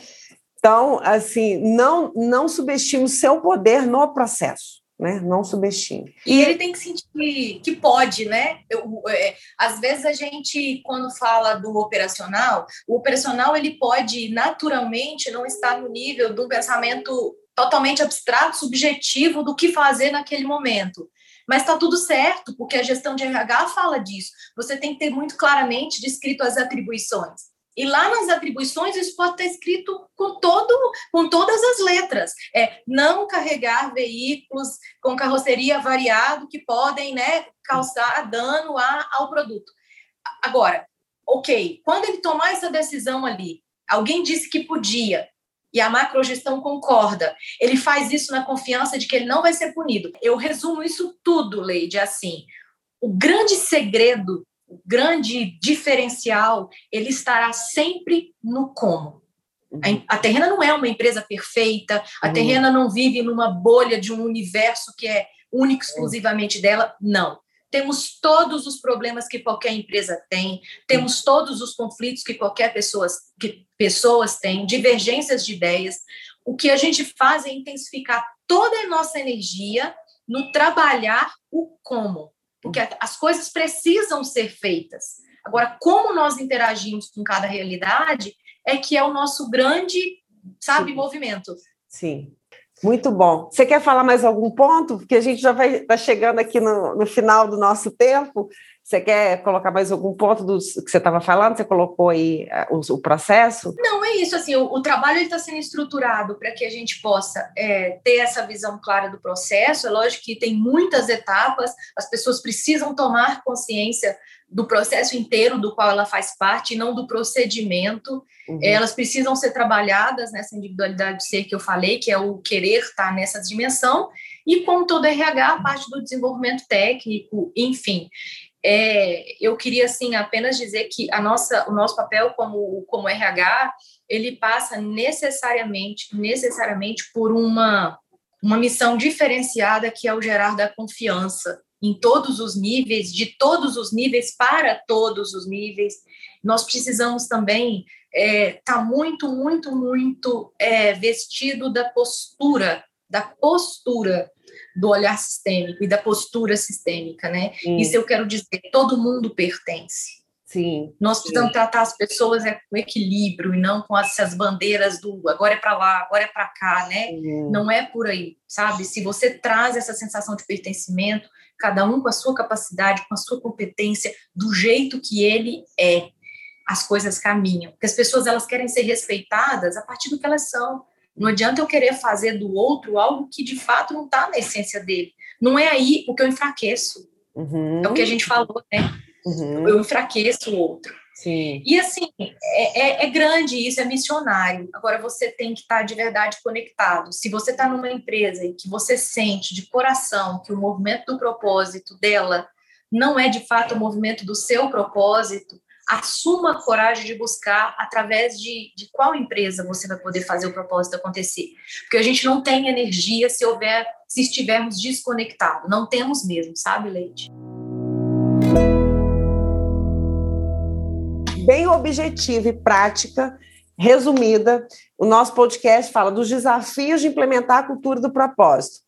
Então, assim, não, não subestime o seu poder no processo. Né? Não subestime. E ele tem que sentir que pode, né? Eu, é, às vezes a gente, quando fala do operacional, o operacional ele pode naturalmente não estar no nível do pensamento totalmente abstrato, subjetivo do que fazer naquele momento. Mas está tudo certo, porque a gestão de RH fala disso. Você tem que ter muito claramente descrito as atribuições. E lá nas atribuições isso pode estar escrito com todo, com todas as letras. É não carregar veículos com carroceria variado que podem, né, causar dano a, ao produto. Agora, ok, quando ele tomar essa decisão ali, alguém disse que podia, e a macrogestão concorda. Ele faz isso na confiança de que ele não vai ser punido. Eu resumo isso tudo, Leide, assim. O grande segredo, o grande diferencial, ele estará sempre no como. A Terrena não é uma empresa perfeita, a uhum. Terrena não vive numa bolha de um universo que é único exclusivamente dela, não. Temos todos os problemas que qualquer empresa tem, temos todos os conflitos que qualquer pessoa, que pessoas têm, divergências de ideias. O que a gente faz é intensificar toda a nossa energia no trabalhar o como, porque as coisas precisam ser feitas. Agora, como nós interagimos com cada realidade é que é o nosso grande, sabe, Sim. movimento. Sim. Muito bom. Você quer falar mais algum ponto? Porque a gente já vai tá chegando aqui no, no final do nosso tempo. Você quer colocar mais algum ponto do que você estava falando? Você colocou aí uh, o, o, processo? Não, é isso. Assim, o, o trabalho está sendo estruturado para que a gente possa é, ter essa visão clara do processo. É lógico que tem muitas etapas, as pessoas precisam tomar consciência do processo inteiro do qual ela faz parte, e não do procedimento. Uhum. Elas precisam ser trabalhadas nessa individualidade de ser que eu falei, que é o querer estar nessa dimensão, e como todo RH, a parte do desenvolvimento técnico, enfim. É, eu queria assim apenas dizer que a nossa, o nosso papel como, como RH, ele passa necessariamente, necessariamente por uma, uma missão diferenciada que é o gerar da confiança em todos os níveis, de todos os níveis para todos os níveis. Nós precisamos também estar é, tá muito, muito, muito é, vestido da postura, da postura do olhar sistêmico e da postura sistêmica, né? Sim. Isso eu quero dizer, todo mundo pertence. Sim. Nós precisamos sim. tratar as pessoas é, com equilíbrio e não com essas bandeiras do agora é para lá, agora é para cá, né? Sim. Não é por aí, sabe? Se você traz essa sensação de pertencimento, cada um com a sua capacidade, com a sua competência, do jeito que ele é, as coisas caminham. Porque as pessoas elas querem ser respeitadas a partir do que elas são. Não adianta eu querer fazer do outro algo que de fato não está na essência dele. Não é aí o que eu enfraqueço. Uhum. É o que a gente falou, né? Uhum. Eu enfraqueço o outro. Sim. E assim, é, é, é, grande isso, é missionário. Agora você tem que estar tá de verdade conectado. Se você está numa empresa e que você sente de coração que o movimento do propósito dela não é de fato o movimento do seu propósito, assuma a coragem de buscar através de, de qual empresa você vai poder fazer o propósito acontecer. Porque a gente não tem energia se houver, se estivermos desconectados. Não temos mesmo, sabe, Leite? Bem objetiva e prática, resumida, o nosso podcast fala dos desafios de implementar a cultura do propósito.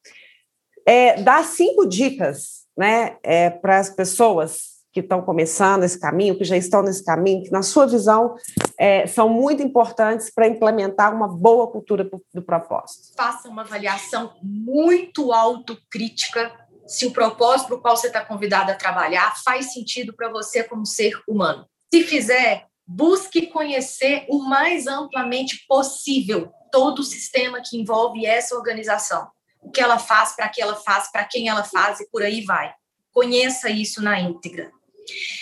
É, dá cinco dicas né, é, para as pessoas que estão começando esse caminho, que já estão nesse caminho, que, na sua visão, é, são muito importantes para implementar uma boa cultura do, propósito? Faça uma avaliação muito autocrítica se o propósito para o qual você está convidado a trabalhar faz sentido para você como ser humano. Se fizer, busque conhecer o mais amplamente possível todo o sistema que envolve essa organização. O que ela faz, para que ela faz, para quem ela faz e por aí vai. Conheça isso na íntegra.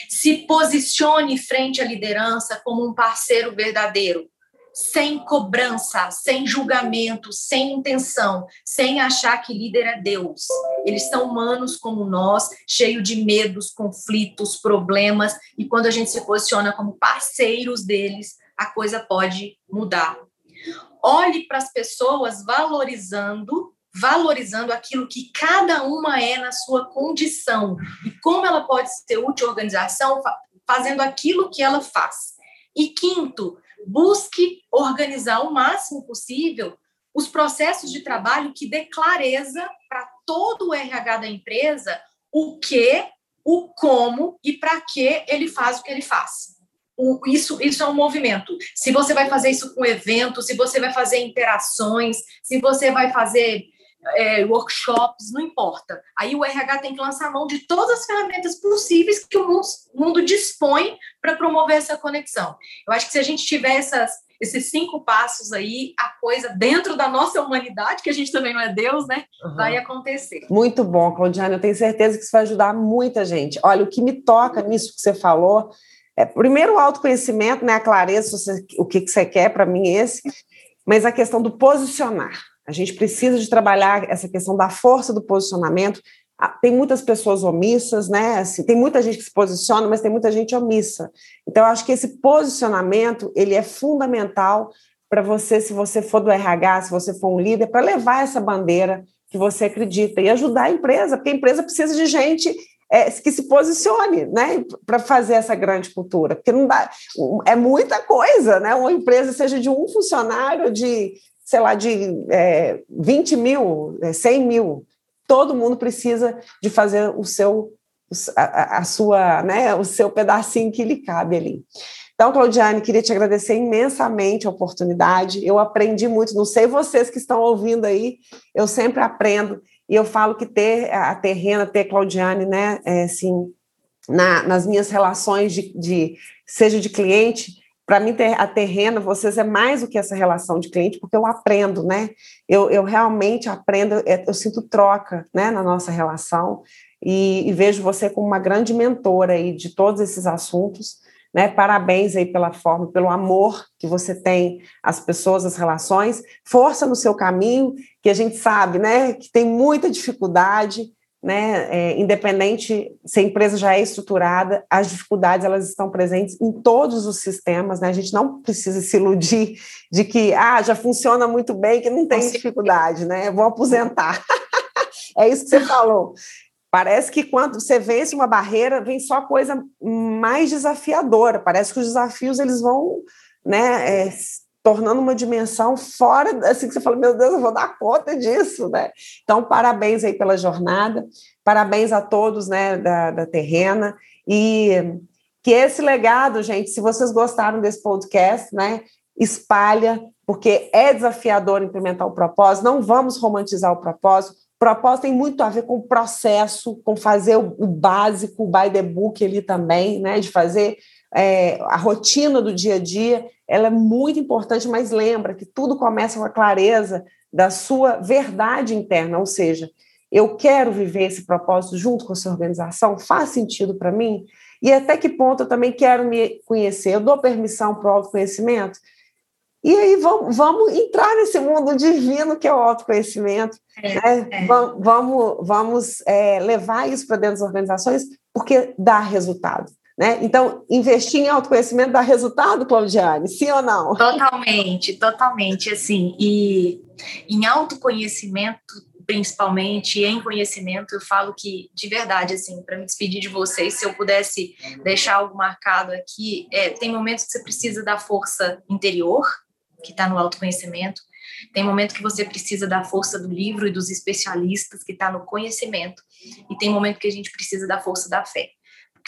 Se posicione frente à liderança como um parceiro verdadeiro. Sem cobrança, sem julgamento, sem intenção, sem achar que líder é Deus. Eles são humanos como nós, cheio de medos, conflitos, problemas, e quando a gente se posiciona como parceiros deles, a coisa pode mudar. Olhe para as pessoas valorizando valorizando aquilo que cada uma é na sua condição e como ela pode ser útil à organização fazendo aquilo que ela faz. E quinto, busque organizar o máximo possível os processos de trabalho que dê clareza para todo o RH da empresa o que, o como e para que ele faz o que ele faz. O, isso, isso é um movimento. Se você vai fazer isso com eventos, se você vai fazer interações, se você vai fazer é, workshops, não importa. Aí o RH tem que lançar mão de todas as ferramentas possíveis que o mundo, mundo dispõe para promover essa conexão. Eu acho que se a gente tiver essas, esses cinco passos aí, a coisa dentro da nossa humanidade, que a gente também não é Deus, né, uhum. vai acontecer. Muito bom, Claudiana. Eu tenho certeza que isso vai ajudar muita gente. Olha, o que me toca nisso que você falou é, primeiro, o autoconhecimento, né, a clareza, você, o que, que você quer, para mim, esse, mas a questão do posicionar. A gente precisa de trabalhar essa questão da força do posicionamento. Ah, tem muitas pessoas omissas, né? Assim, tem muita gente que se posiciona, mas tem muita gente omissa. Então, acho que esse posicionamento ele é fundamental para você, se você for do RH, se você for um líder, para levar essa bandeira que você acredita e ajudar a empresa, porque a empresa precisa de gente é, que se posicione, né, para fazer essa grande cultura, porque não dá, é muita coisa, né? Uma empresa seja de um funcionário, de sei lá, de é, 20 mil, 100 é, mil. Todo mundo precisa de fazer o seu, a, a sua, né, o seu pedacinho que lhe cabe ali. Então, Claudiane, queria te agradecer imensamente a oportunidade. Eu aprendi muito, não sei vocês que estão ouvindo aí, eu sempre aprendo. E eu falo que ter a Terrena, ter a Claudiane, né, é, assim, na, nas minhas relações de, de seja de cliente, para mim, a terrena, vocês é mais do que essa relação de cliente, porque eu aprendo, né? Eu, eu realmente aprendo, é, eu sinto troca né, na nossa relação e, e vejo você como uma grande mentora aí de todos esses assuntos. Né? Parabéns aí pela forma, pelo amor que você tem às pessoas, às relações, força no seu caminho, que a gente sabe, né, que tem muita dificuldade, né, é, independente se a empresa já é estruturada, as dificuldades elas estão presentes em todos os sistemas, né? A gente não precisa se iludir de que ah, já funciona muito bem, que não tem dificuldade, né? Eu vou aposentar. é isso que você falou. Parece que quando você vence uma barreira, vem só coisa mais desafiadora. Parece que os desafios eles vão né, é, tornando uma dimensão fora, assim que você fala, meu Deus, eu vou dar conta disso, né? Então, parabéns aí pela jornada, parabéns a todos, né, da, da Terrena, e que esse legado, gente, se vocês gostaram desse podcast, né, espalha, porque é desafiador implementar o propósito, não vamos romantizar o propósito, propósito tem muito a ver com o processo, com fazer o básico, o by the book ali também, né, de fazer é, a rotina do dia a dia, ela é muito importante, mas lembra que tudo começa com a clareza da sua verdade interna, ou seja, eu quero viver esse propósito junto com a sua organização, faz sentido para mim? E até que ponto eu também quero me conhecer? Eu dou permissão para o autoconhecimento? E aí vamos, vamos entrar nesse mundo divino que é o autoconhecimento. É, né? é. Vamos, vamos, vamos é, levar isso para dentro das organizações, porque dá resultado. Né? Então, investir em autoconhecimento dá resultado, Claudiane? Sim ou não? Totalmente, totalmente. Assim, e em autoconhecimento, principalmente, em conhecimento, eu falo que, de verdade, assim, para me despedir de vocês, se eu pudesse deixar algo marcado aqui, é, tem momentos que você precisa da força interior, que está no autoconhecimento, tem momento que você precisa da força do livro e dos especialistas, que está no conhecimento, e tem momento que a gente precisa da força da fé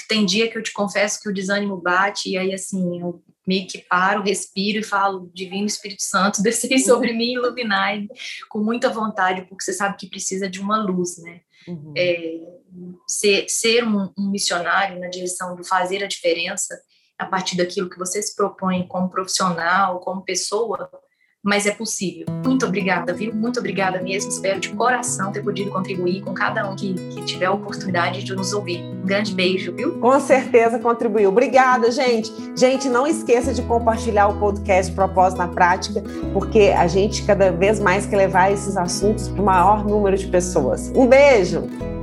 tem dia que eu te confesso que o desânimo bate, e aí, assim, eu meio que paro, respiro e falo, Divino Espírito Santo, descei sobre mim, iluminai com muita vontade, porque você sabe que precisa de uma luz, né? Uhum. É, ser, ser um, um missionário na direção do fazer a diferença, a partir daquilo que você se propõe como profissional, como pessoa, mas é possível. Muito obrigada, viu? Muito obrigada mesmo. Espero de coração ter podido contribuir com cada um que, que tiver a oportunidade de nos ouvir. Um grande beijo, viu? Com certeza contribuiu. Obrigada, gente. Gente, não esqueça de compartilhar o podcast Propósito na Prática, porque a gente cada vez mais quer levar esses assuntos para o maior número de pessoas. Um beijo!